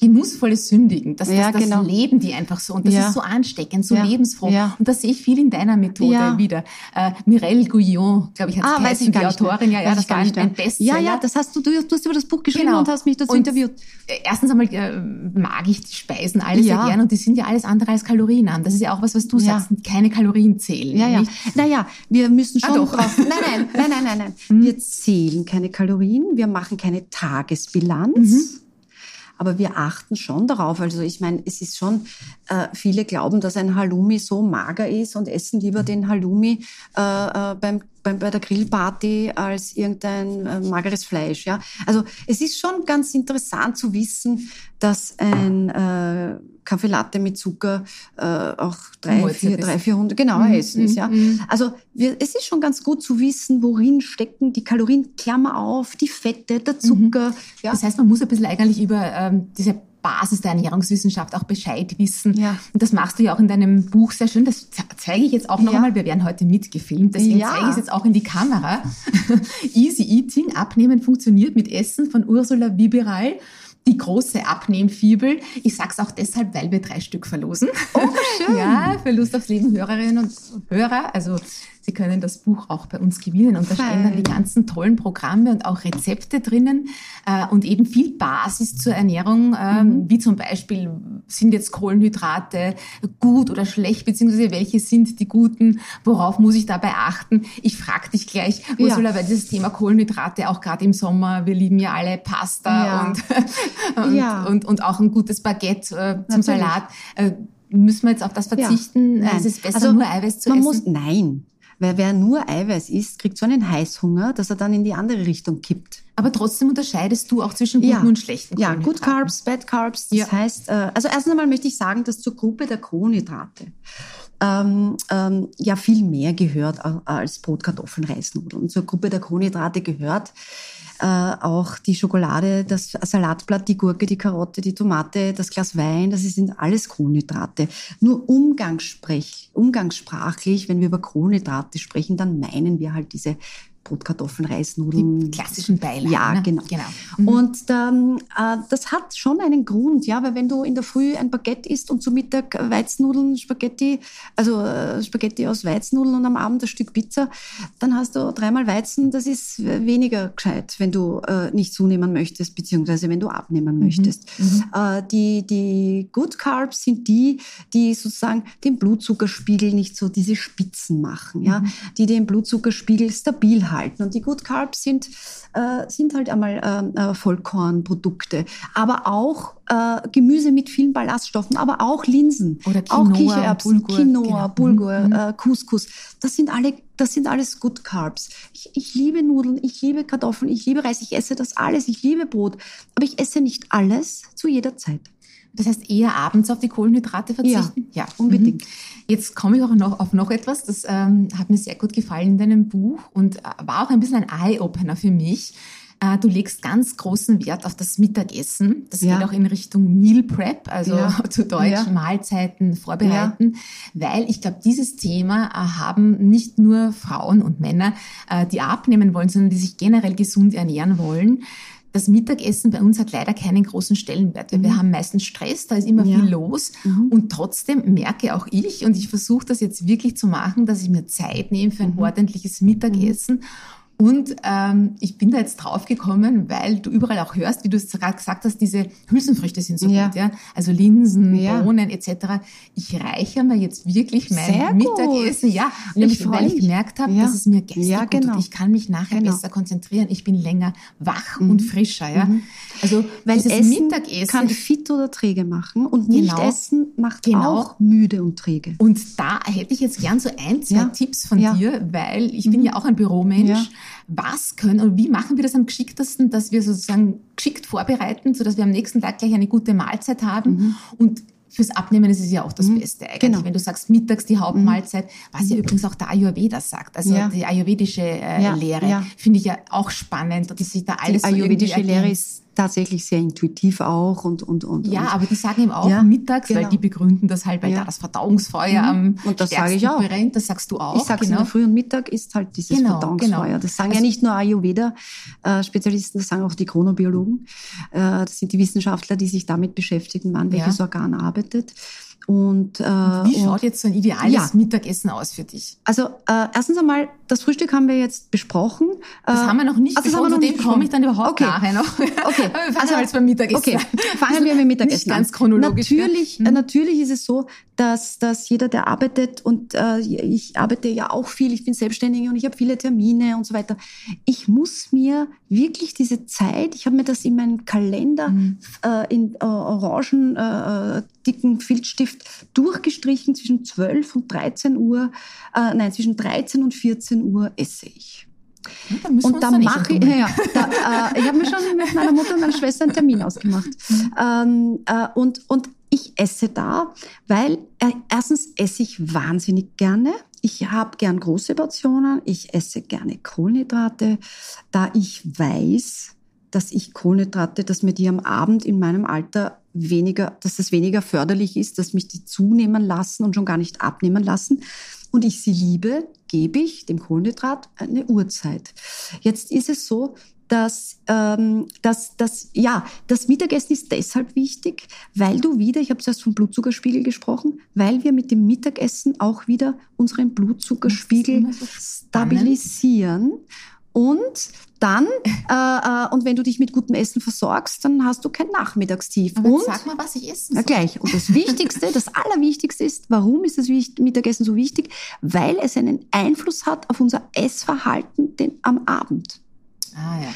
genussvolles Sündigen. Das, ja, das, das genau. leben die einfach so. Und das ja. ist so ansteckend, so ja. lebensfroh. Ja. Und das sehe ich viel in deiner Methode wieder. Äh, Mireille Gouillon, glaube ich, hat ah, weiß ich die Autorin. Ja, ja, das war ein, ein Bestseller. Ja, ja, das hast du, du, du hast über das Buch geschrieben genau. und hast mich dazu und interviewt. Erstens einmal äh, mag ich die Speisen alle sehr gern und die sind ja alles andere als Kalorien an. Das ist ja auch was, was du sagst, keine Kalorien zählen. Ja, ja. Naja, wir müssen ah, schon ah, doch. drauf. Nein, nein, nein, nein, nein, nein. Hm. Wir zählen keine Kalorien, wir machen keine Tagesbilanz. Mhm aber wir achten schon darauf. Also ich meine, es ist schon, äh, viele glauben, dass ein Halloumi so mager ist und essen lieber den Halloumi äh, äh, beim bei, bei der Grillparty als irgendein äh, mageres Fleisch. Ja? Also es ist schon ganz interessant zu wissen, dass ein äh, Kaffee Latte mit Zucker äh, auch drei, vier, drei, vierhundert genau mhm. Essen ist. Ja? Mhm. Also wir, es ist schon ganz gut zu wissen, worin stecken die Kalorien, Klammer auf, die Fette, der Zucker. Mhm. Ja? Das heißt, man muss ein bisschen eigentlich über ähm, diese Basis der Ernährungswissenschaft auch Bescheid wissen. Ja. Und das machst du ja auch in deinem Buch sehr schön. Das zeige ich jetzt auch noch ja. einmal. Wir werden heute mitgefilmt, deswegen ja. zeige ich es jetzt auch in die Kamera. Easy Eating, Abnehmen funktioniert mit Essen von Ursula Wiberal die große Abnehmfibel. Ich sag's auch deshalb, weil wir drei Stück verlosen. Oh, schön. ja, für Lust aufs Leben Hörerinnen und Hörer. Also Sie können das Buch auch bei uns gewinnen. Und da stehen dann die ganzen tollen Programme und auch Rezepte drinnen äh, und eben viel Basis zur Ernährung, äh, mhm. wie zum Beispiel, sind jetzt Kohlenhydrate gut oder schlecht, beziehungsweise welche sind die guten, worauf muss ich dabei achten? Ich frage dich gleich, Ursula, ja. weil dieses Thema Kohlenhydrate auch gerade im Sommer, wir lieben ja alle Pasta ja. Und, und, ja. und, und, auch ein gutes Baguette äh, zum Natürlich. Salat. Äh, müssen wir jetzt auf das verzichten? Ja. Es ist besser, also, nur Eiweiß zu man essen? Muss, nein, Weil wer nur Eiweiß isst, kriegt so einen Heißhunger, dass er dann in die andere Richtung kippt. Aber trotzdem unterscheidest du auch zwischen guten ja. und schlechten Ja, Good Carbs, Bad Carbs. Das ja. heißt, äh, also erst einmal möchte ich sagen, dass zur Gruppe der Kohlenhydrate ähm, ähm, ja viel mehr gehört als Brot, Kartoffeln, Reisnudeln. Zur Gruppe der Kohlenhydrate gehört äh, auch die Schokolade, das Salatblatt, die Gurke, die Karotte, die Tomate, das Glas Wein, das sind alles Kohlenhydrate. Nur umgangssprech, umgangssprachlich, wenn wir über Kohlenhydrate sprechen, dann meinen wir halt diese Brot, Kartoffeln, Reisnudeln. Die klassischen Beilagen. Ja, ne? genau. genau. Mhm. Und ähm, äh, das hat schon einen Grund, ja, weil wenn du in der Früh ein Baguette isst und zu Mittag Weizennudeln, Spaghetti, also äh, Spaghetti aus Weizennudeln und am Abend ein Stück Pizza, dann hast du dreimal Weizen, das ist weniger gescheit, wenn du äh, nicht zunehmen möchtest, beziehungsweise wenn du abnehmen mhm. möchtest. Mhm. Äh, die, die Good Carbs sind die, die sozusagen den Blutzuckerspiegel nicht so diese Spitzen machen, ja, mhm. die den Blutzuckerspiegel stabil halten. Und die Good Carbs sind, äh, sind halt einmal äh, äh, Vollkornprodukte, aber auch äh, Gemüse mit vielen Ballaststoffen, aber auch Linsen, Oder Quinoa, auch Kichererbsen, Bulgur, Quinoa, genau. Bulgur, mhm. äh, Couscous. Das sind alle, das sind alles Good Carbs. Ich, ich liebe Nudeln, ich liebe Kartoffeln, ich liebe Reis, ich esse das alles, ich liebe Brot, aber ich esse nicht alles zu jeder Zeit. Das heißt, eher abends auf die Kohlenhydrate verzichten? Ja, ja unbedingt. Mhm. Jetzt komme ich auch noch auf noch etwas, das ähm, hat mir sehr gut gefallen in deinem Buch und äh, war auch ein bisschen ein Eye-Opener für mich. Äh, du legst ganz großen Wert auf das Mittagessen. Das ja. geht auch in Richtung Meal Prep, also ja. zu Deutsch ja. Mahlzeiten vorbereiten, weil ich glaube, dieses Thema äh, haben nicht nur Frauen und Männer, äh, die abnehmen wollen, sondern die sich generell gesund ernähren wollen das Mittagessen bei uns hat leider keinen großen Stellenwert. Mhm. Wir haben meistens Stress, da ist immer ja. viel los. Mhm. Und trotzdem merke auch ich, und ich versuche das jetzt wirklich zu machen, dass ich mir Zeit nehme für ein mhm. ordentliches Mittagessen. Und ähm, ich bin da jetzt draufgekommen, weil du überall auch hörst, wie du es gerade gesagt hast, diese Hülsenfrüchte sind so ja. gut, ja. Also Linsen, ja. Bohnen etc. Ich reichere mir jetzt wirklich mein Sehr Mittagessen, gut. ja, nämlich weil ich gemerkt habe, ja. dass es mir gestern ja, genau. gut tut. Ich kann mich nachher genau. besser konzentrieren. Ich bin länger wach mhm. und frischer, ja. Mhm. Also weil dieses Essen Mittagessen kann fit oder träge machen und nicht genau. essen macht genau. auch müde und träge. Und da hätte ich jetzt gern so ein, zwei Tipps von dir, weil ich mhm. bin ja auch ein Büromensch was können und wie machen wir das am geschicktesten, dass wir sozusagen geschickt vorbereiten, sodass wir am nächsten Tag gleich eine gute Mahlzeit haben mhm. und Fürs Abnehmen ist es ja auch das mhm. Beste eigentlich. Genau. Wenn du sagst mittags die Hauptmahlzeit, was ja mhm. übrigens auch der Ayurveda sagt, also ja. die ayurvedische äh, ja. Lehre, ja. finde ich ja auch spannend, dass sich da alles Die ayurvedische so Lehre ist tatsächlich sehr intuitiv auch und und und. Ja, und. aber die sagen eben auch ja, mittags, genau. weil die begründen das halt, weil ja. da das Verdauungsfeuer mhm. am und das sage ich auch. brennt. Das sagst du auch. Ich sage genau. in der Früh und Mittag ist halt dieses genau, Verdauungsfeuer. Genau. Das sagen also, ja nicht nur Ayurveda-Spezialisten, das sagen auch die Chronobiologen. Äh, das sind die Wissenschaftler, die sich damit beschäftigen, wann welches ja. Organ arbeitet. Und, äh, Wie schaut und, jetzt so ein ideales ja. Mittagessen aus für dich? Also äh, erstens einmal, das Frühstück haben wir jetzt besprochen. Das äh, haben wir noch nicht also besprochen, zu dem komme ich dann überhaupt okay. nachher noch. Okay, wir also jetzt beim Mittagessen Okay, fangen wir mit Mittagessen nicht ganz chronologisch. Natürlich, ja. Hm. natürlich ist es so, dass, dass jeder, der arbeitet und äh, ich arbeite ja auch viel, ich bin Selbstständige und ich habe viele Termine und so weiter. Ich muss mir wirklich diese Zeit, ich habe mir das in meinen Kalender mhm. äh, in äh, orangen äh, dicken Filzstift durchgestrichen zwischen 12 und 13 Uhr, äh, nein, zwischen 13 und 14 Uhr esse ich. Ja, dann und dann mache ich, ja, da, äh, ich habe mir schon mit meiner Mutter und meiner Schwester einen Termin ausgemacht. Mhm. Ähm, äh, und, und ich esse da, weil äh, erstens esse ich wahnsinnig gerne. Ich habe gern große Portionen. Ich esse gerne Kohlenhydrate, da ich weiß, dass ich Kohlenhydrate, dass mir die am Abend in meinem Alter weniger, dass es weniger förderlich ist, dass mich die zunehmen lassen und schon gar nicht abnehmen lassen. Und ich sie liebe, gebe ich dem Kohlenhydrat eine Uhrzeit. Jetzt ist es so, dass, ähm, dass, dass ja, das Mittagessen ist deshalb wichtig, weil du wieder, ich habe zuerst vom Blutzuckerspiegel gesprochen, weil wir mit dem Mittagessen auch wieder unseren Blutzuckerspiegel so stabilisieren. Und dann, äh, äh, und wenn du dich mit gutem Essen versorgst, dann hast du kein Nachmittagstief. Aber und, sag mal, was ich esse. Na gleich. Und das Wichtigste, das Allerwichtigste ist, warum ist das Mittagessen so wichtig? Weil es einen Einfluss hat auf unser Essverhalten den, am Abend. Ah, ja.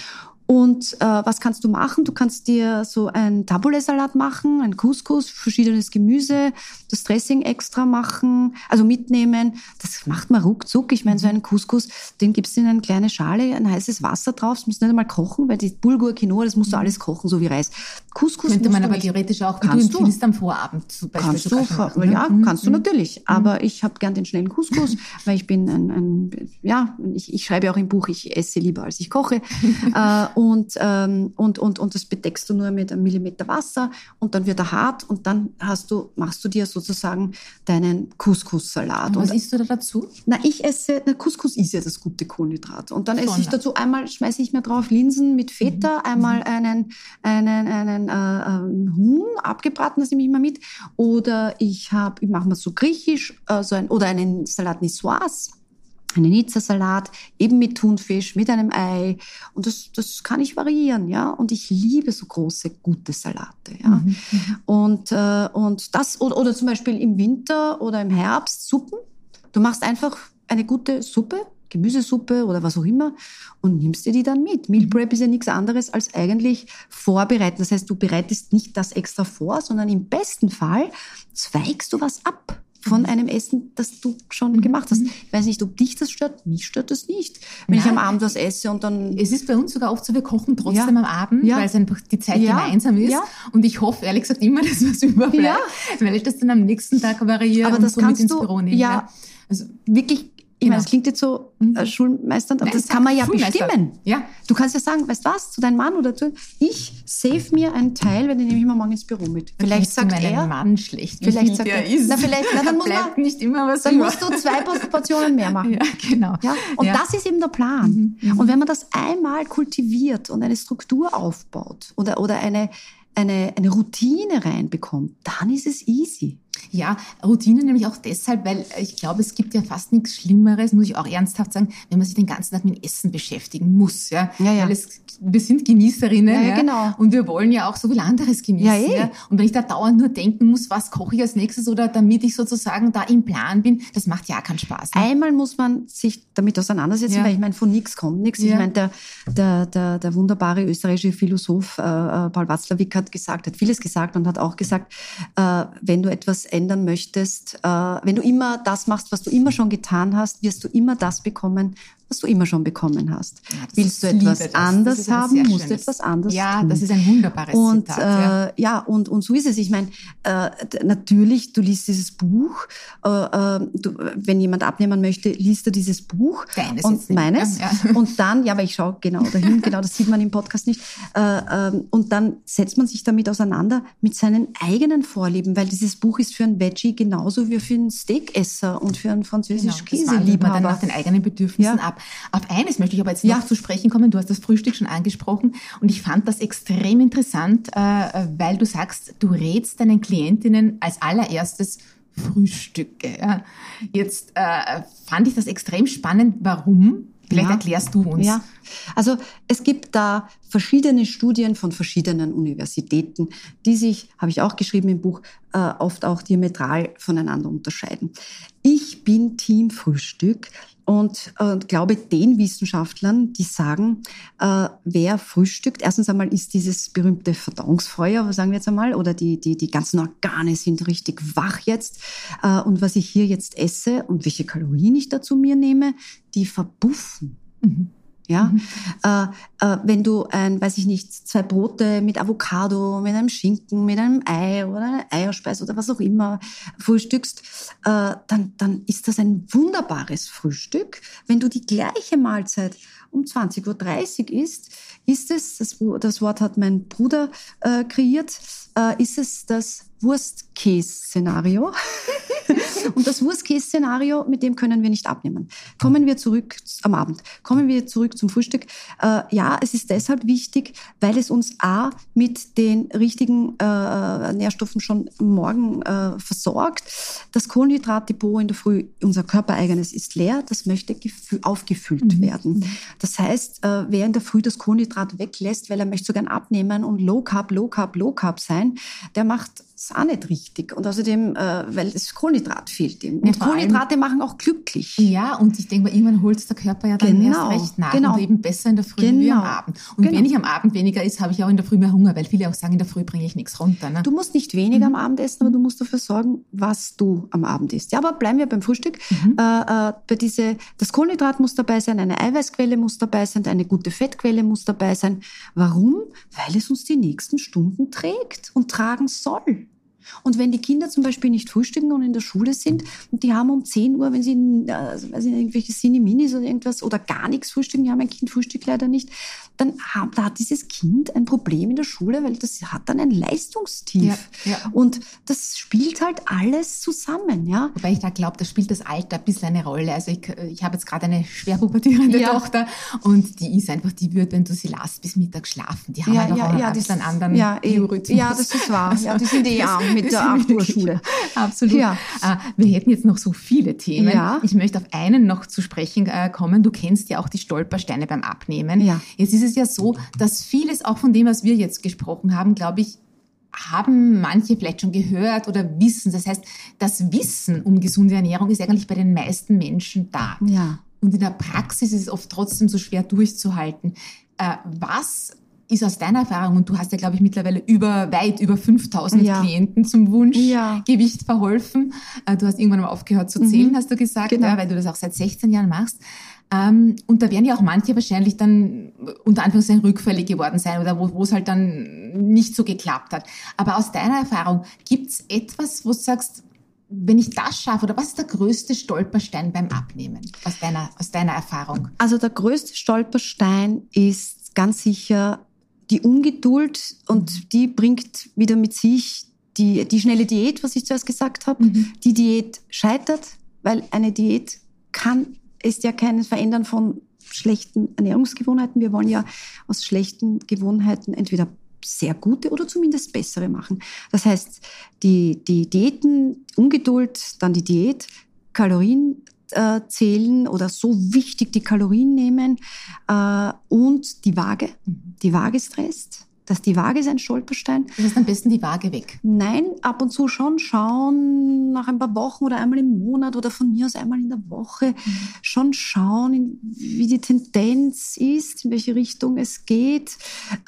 Und äh, was kannst du machen? Du kannst dir so ein Tabule-Salat machen, ein Couscous, verschiedenes Gemüse, das Dressing extra machen, also mitnehmen. Das macht man ruckzuck. Ich meine, so einen Couscous, den gibst du in eine kleine Schale, ein heißes Wasser drauf. Das musst du nicht einmal kochen, weil die Bulgur, Quinoa, das musst du alles kochen, so wie Reis. Couscous Könnte man aber theoretisch auch, wie kannst du empfiehlst am Vorabend zum Beispiel. Kannst du, machen, ja, mhm. kannst du mhm. natürlich. Aber ich habe gern den schnellen Couscous, weil ich bin ein, ein ja, ich, ich schreibe auch im Buch, ich esse lieber, als ich koche. äh, und, ähm, und, und, und das bedeckst du nur mit einem Millimeter Wasser und dann wird er hart und dann hast du, machst du dir sozusagen deinen Couscous-Salat. Und was isst du da dazu? Na, ich esse, na, Couscous ist ja das gute Kohlenhydrat. Und dann Schon, esse ich dazu einmal, schmeiße ich mir drauf Linsen mit Feta, mhm. einmal einen, einen, einen äh, Huhn, abgebraten, das nehme ich immer mit. Oder ich habe, ich mache mal so griechisch, äh, so ein, oder einen Salat Niçoise einen Nizza-Salat, eben mit Thunfisch, mit einem Ei. Und das, das kann ich variieren, ja. Und ich liebe so große, gute Salate, ja. Mhm. mhm. Und, äh, und das, oder, oder zum Beispiel im Winter oder im Herbst Suppen. Du machst einfach eine gute Suppe, Gemüsesuppe oder was auch immer und nimmst dir die dann mit. Meal mhm. Prep ist ja nichts anderes als eigentlich vorbereiten. Das heißt, du bereitest nicht das extra vor, sondern im besten Fall zweigst du was ab von mhm. einem Essen, das du schon mhm. gemacht hast. Ich weiß nicht, ob dich das stört. Mich stört das nicht, wenn Nein. ich am Abend was esse und dann. Es ist bei uns sogar oft so, wir kochen trotzdem ja. am Abend, ja. weil es einfach die Zeit ja. gemeinsam ist. Und ich hoffe ehrlich gesagt immer, dass was überbleibt, weil ich das dann am nächsten Tag variiere Aber und das so mit ins Büro nehme. Ja, also wirklich ich meine, das klingt jetzt so äh, mhm. schulmeisternd, aber Nein, das kann man ja bestimmen. Ja. Du kannst ja sagen, weißt du was, zu deinem Mann oder zu, ich save mir einen Teil, wenn den nehme ich mal morgen ins Büro mit. Vielleicht sagt er, Mann schlecht, vielleicht sagt er, ist. Na, vielleicht, na, dann muss man, nicht immer was Dann über. musst du zwei Portionen mehr machen. Ja, genau. Ja? Und ja. das ist eben der Plan. Mhm. mhm. Und wenn man das einmal kultiviert und eine Struktur aufbaut oder, oder eine, eine, eine Routine reinbekommt, dann ist es easy. Ja, Routine nämlich auch deshalb, weil ich glaube, es gibt ja fast nichts Schlimmeres, muss ich auch ernsthaft sagen, wenn man sich den ganzen Tag mit Essen beschäftigen muss. Ja, ja, ja. Weil es, wir sind Genießerinnen ja, ja, genau. und wir wollen ja auch so viel anderes genießen. Ja, eh. ja. Und wenn ich da dauernd nur denken muss, was koche ich als nächstes oder damit ich sozusagen da im Plan bin, das macht ja keinen Spaß. Ne? Einmal muss man sich damit auseinandersetzen, weil ich meine, von nichts kommt nichts. Ich meine, der, der, der, der wunderbare österreichische Philosoph äh, äh, Paul Watzlawick hat gesagt, hat vieles gesagt und hat auch gesagt, äh, wenn du etwas ändern möchtest, äh, wenn du immer das machst, was du immer schon getan hast, wirst du immer das bekommen, was du immer schon bekommen hast. Ja, Willst du etwas anders haben, musst du etwas anders ja, tun. Ja, das ist ein wunderbares und, Zitat. Ja. Äh, ja, und, und so ist es. Ich meine, äh, natürlich, du liest dieses Buch. Äh, äh, du, wenn jemand abnehmen möchte, liest er dieses Buch. Deines und meines. Ja, ja. Und dann, ja, aber ich schaue genau dahin, genau, das sieht man im Podcast nicht. Äh, ähm, und dann setzt man sich damit auseinander mit seinen eigenen Vorlieben, weil dieses Buch ist für einen Veggie genauso wie für einen Steakesser und für einen französisch genau, Käseliebhaber. Nach den eigenen Bedürfnissen ab. Auf eines möchte ich aber jetzt noch ja. zu sprechen kommen. Du hast das Frühstück schon angesprochen und ich fand das extrem interessant, äh, weil du sagst, du rätst deinen Klientinnen als allererstes Frühstücke. Jetzt äh, fand ich das extrem spannend. Warum? Vielleicht ja. erklärst du uns. Ja, also es gibt da verschiedene Studien von verschiedenen Universitäten, die sich, habe ich auch geschrieben im Buch, äh, oft auch diametral voneinander unterscheiden. Ich bin Team Frühstück und äh, glaube den Wissenschaftlern, die sagen, äh, wer frühstückt, erstens einmal ist dieses berühmte Verdauungsfeuer, sagen wir jetzt einmal, oder die, die, die ganzen Organe sind richtig wach jetzt. Äh, und was ich hier jetzt esse und welche Kalorien ich dazu mir nehme, die verbuffen. Mhm. Ja, mhm. äh, äh, wenn du ein, weiß ich nicht, zwei Brote mit Avocado, mit einem Schinken, mit einem Ei oder einer Eierspeise oder was auch immer frühstückst, äh, dann, dann ist das ein wunderbares Frühstück. Wenn du die gleiche Mahlzeit um 20.30 Uhr isst, ist es, das, das Wort hat mein Bruder äh, kreiert, äh, ist es das Worst-Case-Szenario. Und das Worst-Case-Szenario, mit dem können wir nicht abnehmen. Kommen wir zurück am Abend. Kommen wir zurück zum Frühstück. Äh, ja, es ist deshalb wichtig, weil es uns A mit den richtigen äh, Nährstoffen schon morgen äh, versorgt. Das Kohlenhydratdepot in der Früh, unser körpereigenes, ist leer. Das möchte aufgefüllt mhm. werden. Das heißt, äh, wer in der Früh das Kohlenhydrat weglässt, weil er möchte so gern abnehmen und Low Carb, Low Carb, Low Carb sein, der macht ist auch nicht richtig. Und außerdem, äh, weil das Kohlenhydrat fehlt ihm. Und ja, Kohlenhydrate machen auch glücklich. Ja, und ich denke mal, irgendwann holt der Körper ja dann genau, erst recht nach. Genau. Und eben besser in der Früh genau. wie am Abend. Und genau. wenn ich am Abend weniger ist, habe ich auch in der Früh mehr Hunger, weil viele auch sagen, in der Früh bringe ich nichts runter. Ne? Du musst nicht weniger mhm. am Abend essen, aber du musst dafür sorgen, was du am Abend isst. Ja, aber bleiben wir beim Frühstück. Mhm. Äh, äh, bei diese, das Kohlenhydrat muss dabei sein, eine Eiweißquelle muss dabei sein, eine gute Fettquelle muss dabei sein. Warum? Weil es uns die nächsten Stunden trägt und tragen soll. Und wenn die Kinder zum Beispiel nicht frühstücken und in der Schule sind und die haben um 10 Uhr, wenn sie äh, weiß ich, irgendwelche Cineminis oder irgendwas oder gar nichts frühstücken, ja, mein Kind frühstückt leider nicht, dann hat, da hat dieses Kind ein Problem in der Schule, weil das hat dann ein Leistungstief. Ja, ja. Und das spielt halt alles zusammen, ja. Wobei ich da glaube, da spielt das Alter ein bisschen eine Rolle. Also ich, ich habe jetzt gerade eine schwer pubertierende ja. Tochter und die ist einfach, die wird, wenn du sie lässt, bis Mittag schlafen. Die haben ja, halt ja, ja, das, einen anderen ja, Biorhythmus. Ja, das ist wahr. Ja, die sind eh arm mit der 8 Uhr Schule. Absolut. Ja. Ah, wir hätten jetzt noch so viele Themen. Ja. Ich möchte auf einen noch zu sprechen äh, kommen. Du kennst ja auch die Stolpersteine beim Abnehmen. Ja. Jetzt ist es ja so, dass vieles auch von dem, was wir jetzt gesprochen haben, glaube ich, haben manche vielleicht schon gehört oder wissen. Das heißt, das Wissen um gesunde Ernährung ist eigentlich bei den meisten Menschen da. Ja. Und in der Praxis ist es oft trotzdem so schwer durchzuhalten. Äh, was ist aus deiner Erfahrung, und du hast ja, glaube ich, mittlerweile über, weit über 5000 ja. Klienten zum Wunschgewicht ja. verholfen. Äh, du hast irgendwann mal aufgehört zu zählen, mhm. hast du gesagt, genau. ja, weil du das auch seit 16 Jahren machst. Ähm, und da werden ja auch manche wahrscheinlich dann unter Anführungszeichen rückfällig geworden sein oder wo, wo es halt dann nicht so geklappt hat. Aber aus deiner Erfahrung, gibt's etwas, wo du sagst, wenn ich das schaffe, oder was ist der größte Stolperstein beim Abnehmen aus deiner, aus deiner Erfahrung? Also der größte Stolperstein ist ganz sicher die Ungeduld und mhm. die bringt wieder mit sich die, die schnelle Diät, was ich zuerst gesagt habe. Mhm. Die Diät scheitert, weil eine Diät kann, ist ja kein Verändern von schlechten Ernährungsgewohnheiten. Wir wollen ja aus schlechten Gewohnheiten entweder sehr gute oder zumindest bessere machen. Das heißt, die, die Diäten, Ungeduld, dann die Diät, Kalorien äh, zählen oder so wichtig die Kalorien nehmen äh, und die Waage. Mhm. Die Waage stresst dass die Waage ist ein Stolperstein. Das heißt am besten die Waage weg. Nein, ab und zu schon schauen, nach ein paar Wochen oder einmal im Monat oder von mir aus einmal in der Woche, mhm. schon schauen, wie die Tendenz ist, in welche Richtung es geht.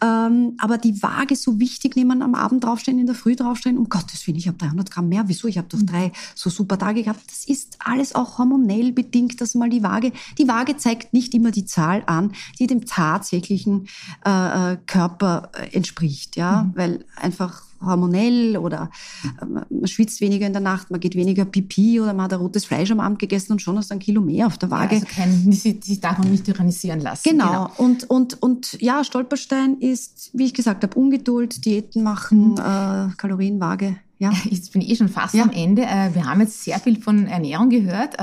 Ähm, aber die Waage so wichtig nehmen, am Abend draufstehen, in der Früh draufstehen, um Gottes Willen, ich habe 300 Gramm mehr, wieso? Ich habe doch mhm. drei so super Tage gehabt. Das ist alles auch hormonell bedingt, dass mal die Waage, die Waage zeigt nicht immer die Zahl an, die dem tatsächlichen äh, äh Körper äh, entspricht, ja, mhm. weil einfach hormonell oder äh, man schwitzt weniger in der Nacht, man geht weniger Pipi oder man hat ein rotes Fleisch am Abend gegessen und schon hast du ein Kilo mehr auf der Waage. Ja, also kein, sie, sie darf man nicht tyrannisieren lassen. Genau. genau. Und, und, und ja, Stolperstein ist, wie ich gesagt habe, Ungeduld, Diäten machen, mhm. äh, Kalorienwaage. Ja. Jetzt bin ich eh schon fast ja. am Ende. Äh, wir haben jetzt sehr viel von Ernährung gehört.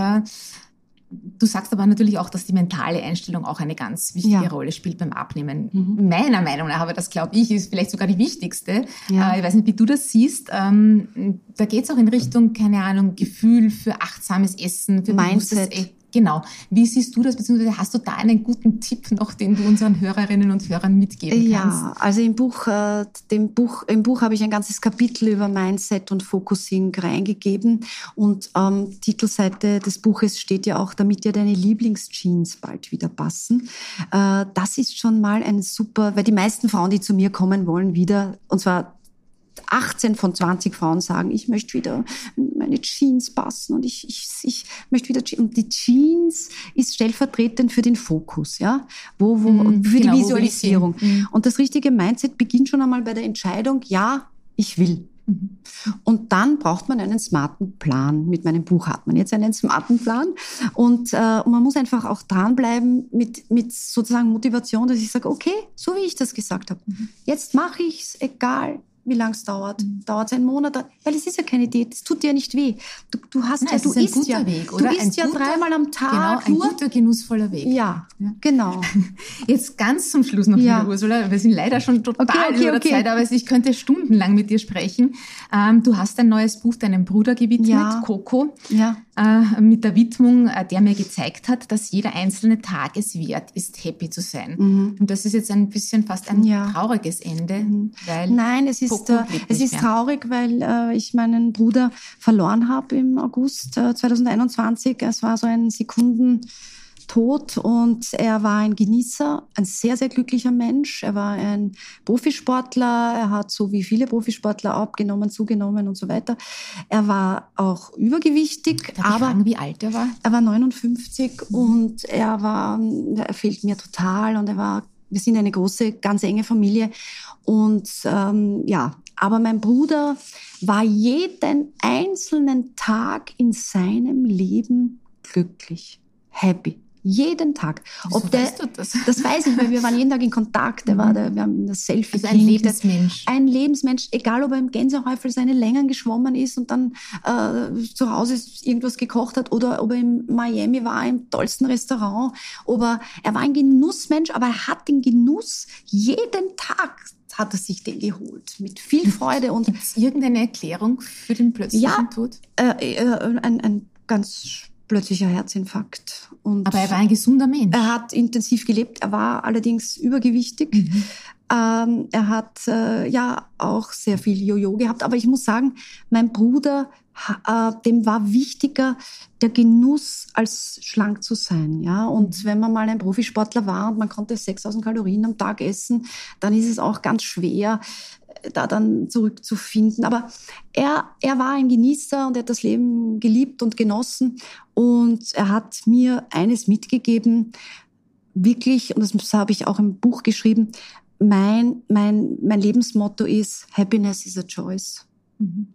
Du sagst aber natürlich auch, dass die mentale Einstellung auch eine ganz wichtige ja. Rolle spielt beim Abnehmen. Mhm. Meiner Meinung nach, aber das glaube ich, ist vielleicht sogar die wichtigste. Ja. Äh, ich weiß nicht, wie du das siehst. Ähm, da geht es auch in Richtung, keine Ahnung, Gefühl für achtsames Essen, für Mindset. Essen. Genau. Wie siehst du das, beziehungsweise hast du da einen guten Tipp noch, den du unseren Hörerinnen und Hörern mitgeben kannst? Ja, also im Buch, äh, dem Buch, im Buch habe ich ein ganzes Kapitel über Mindset und Focusing reingegeben und ähm, Titelseite des Buches steht ja auch, damit dir deine Lieblingsjeans bald wieder passen. Äh, das ist schon mal ein super, weil die meisten Frauen, die zu mir kommen, wollen wieder, und zwar 18 von 20 Frauen sagen, ich möchte wieder meine Jeans passen und ich, ich, ich möchte wieder Jeans. Und die Jeans ist stellvertretend für den Fokus, ja, wo, wo, mhm, für genau, die Visualisierung. Mhm. Und das richtige Mindset beginnt schon einmal bei der Entscheidung, ja, ich will. Mhm. Und dann braucht man einen smarten Plan. Mit meinem Buch hat man jetzt einen smarten Plan. Und, äh, und man muss einfach auch dranbleiben mit, mit sozusagen Motivation, dass ich sage, okay, so wie ich das gesagt habe, mhm. jetzt mache ich's, egal wie lange es dauert. Mhm. Dauert es einen Monat? Weil es ist ja keine Diät, es tut dir nicht weh. Du, du hast Nein, ja, du isst ja, Weg, oder? du isst ja guter, dreimal am Tag. Genau, ein guter, genussvoller Weg. Ja, ja, genau. Jetzt ganz zum Schluss noch, ja. Ursula, wir sind leider schon total okay, okay, über okay. Zeit, aber ich könnte stundenlang mit dir sprechen. Ähm, du hast ein neues Buch deinem Bruder gewidmet, ja. Coco. Ja. Äh, mit der Widmung, äh, der mir gezeigt hat, dass jeder einzelne Tag es wert ist, happy zu sein. Mhm. Und das ist jetzt ein bisschen fast ein ja. trauriges Ende. Mhm. Weil Nein, es ist, äh, es ist traurig, weil äh, ich meinen Bruder verloren habe im August 2021. Es war so ein Sekunden tot und er war ein Genießer, ein sehr, sehr glücklicher Mensch. Er war ein Profisportler, er hat so wie viele Profisportler abgenommen, zugenommen und so weiter. Er war auch übergewichtig. Darf aber fragen, wie alt er war? Er war 59 mhm. und er war, er fehlt mir total und er war, wir sind eine große, ganz enge Familie und ähm, ja, aber mein Bruder war jeden einzelnen Tag in seinem Leben glücklich, happy. Jeden Tag. Ob der, weißt du das? das weiß ich, weil wir waren jeden Tag in Kontakt. Der war mhm. der, wir haben das Selfie. Also ein Lebensmensch. Ein Lebensmensch, egal ob er im Gänsehäufel seine Längen geschwommen ist und dann äh, zu Hause irgendwas gekocht hat oder ob er in Miami war, im tollsten Restaurant. Ob er, war ein Genussmensch, aber er hat den Genuss jeden Tag hat er sich den geholt. Mit viel Freude. Und Gibt es irgendeine Erklärung für den plötzlichen ja, Tod? Äh, äh, ein, ein ganz plötzlicher Herzinfarkt. Und Aber er war ein gesunder Mensch. Er hat intensiv gelebt, er war allerdings übergewichtig. Mhm. Ähm, er hat äh, ja auch sehr viel Jojo gehabt. Aber ich muss sagen, mein Bruder, äh, dem war wichtiger der Genuss als schlank zu sein. Ja, und mhm. wenn man mal ein Profisportler war und man konnte 6000 Kalorien am Tag essen, dann ist es auch ganz schwer, da dann zurückzufinden. Aber er, er war ein Genießer und er hat das Leben geliebt und genossen. Und er hat mir eines mitgegeben, wirklich, und das habe ich auch im Buch geschrieben, mein, mein, mein Lebensmotto ist, Happiness is a choice. Mhm.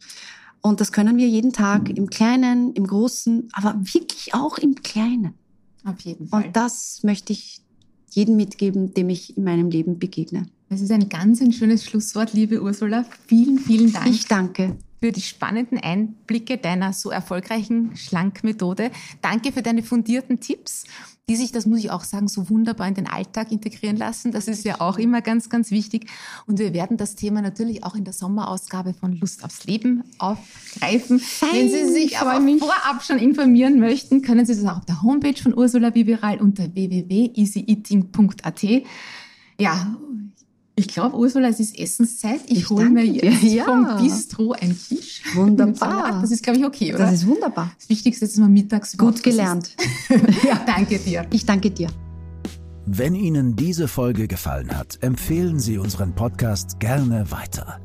Und das können wir jeden Tag im Kleinen, im Großen, aber wirklich auch im Kleinen. Auf jeden Fall. Und das möchte ich jedem mitgeben, dem ich in meinem Leben begegne. Das ist ein ganz ein schönes Schlusswort, liebe Ursula. Vielen, vielen Dank. Ich danke. Für die spannenden Einblicke deiner so erfolgreichen Schlankmethode. Danke für deine fundierten Tipps, die sich, das muss ich auch sagen, so wunderbar in den Alltag integrieren lassen. Das ist ja auch immer ganz, ganz wichtig. Und wir werden das Thema natürlich auch in der Sommerausgabe von Lust aufs Leben aufgreifen. Fein, Wenn Sie sich aber vorab schon informieren möchten, können Sie das auch auf der Homepage von Ursula Biberal unter www.easyeating.at. Ja, ich glaube, Ursula, es ist Essenszeit. Ich, ich hole mir jetzt ja. vom Bistro einen Tisch. Wunderbar. Das ist, glaube ich, okay, oder? Das ist wunderbar. Das Wichtigste ist, dass man mittags Gut gelernt. ja, danke dir. Ich danke dir. Wenn Ihnen diese Folge gefallen hat, empfehlen Sie unseren Podcast gerne weiter.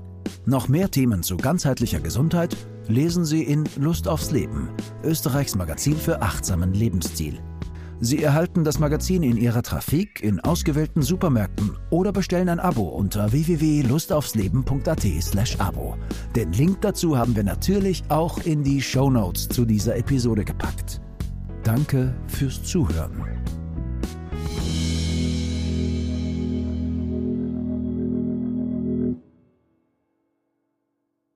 Noch mehr Themen zu ganzheitlicher Gesundheit lesen Sie in Lust aufs Leben, Österreichs Magazin für achtsamen Lebensstil. Sie erhalten das Magazin in Ihrer Trafik in ausgewählten Supermärkten oder bestellen ein Abo unter www.lustaufsleben.at/abo. Den Link dazu haben wir natürlich auch in die Show Notes zu dieser Episode gepackt. Danke fürs Zuhören.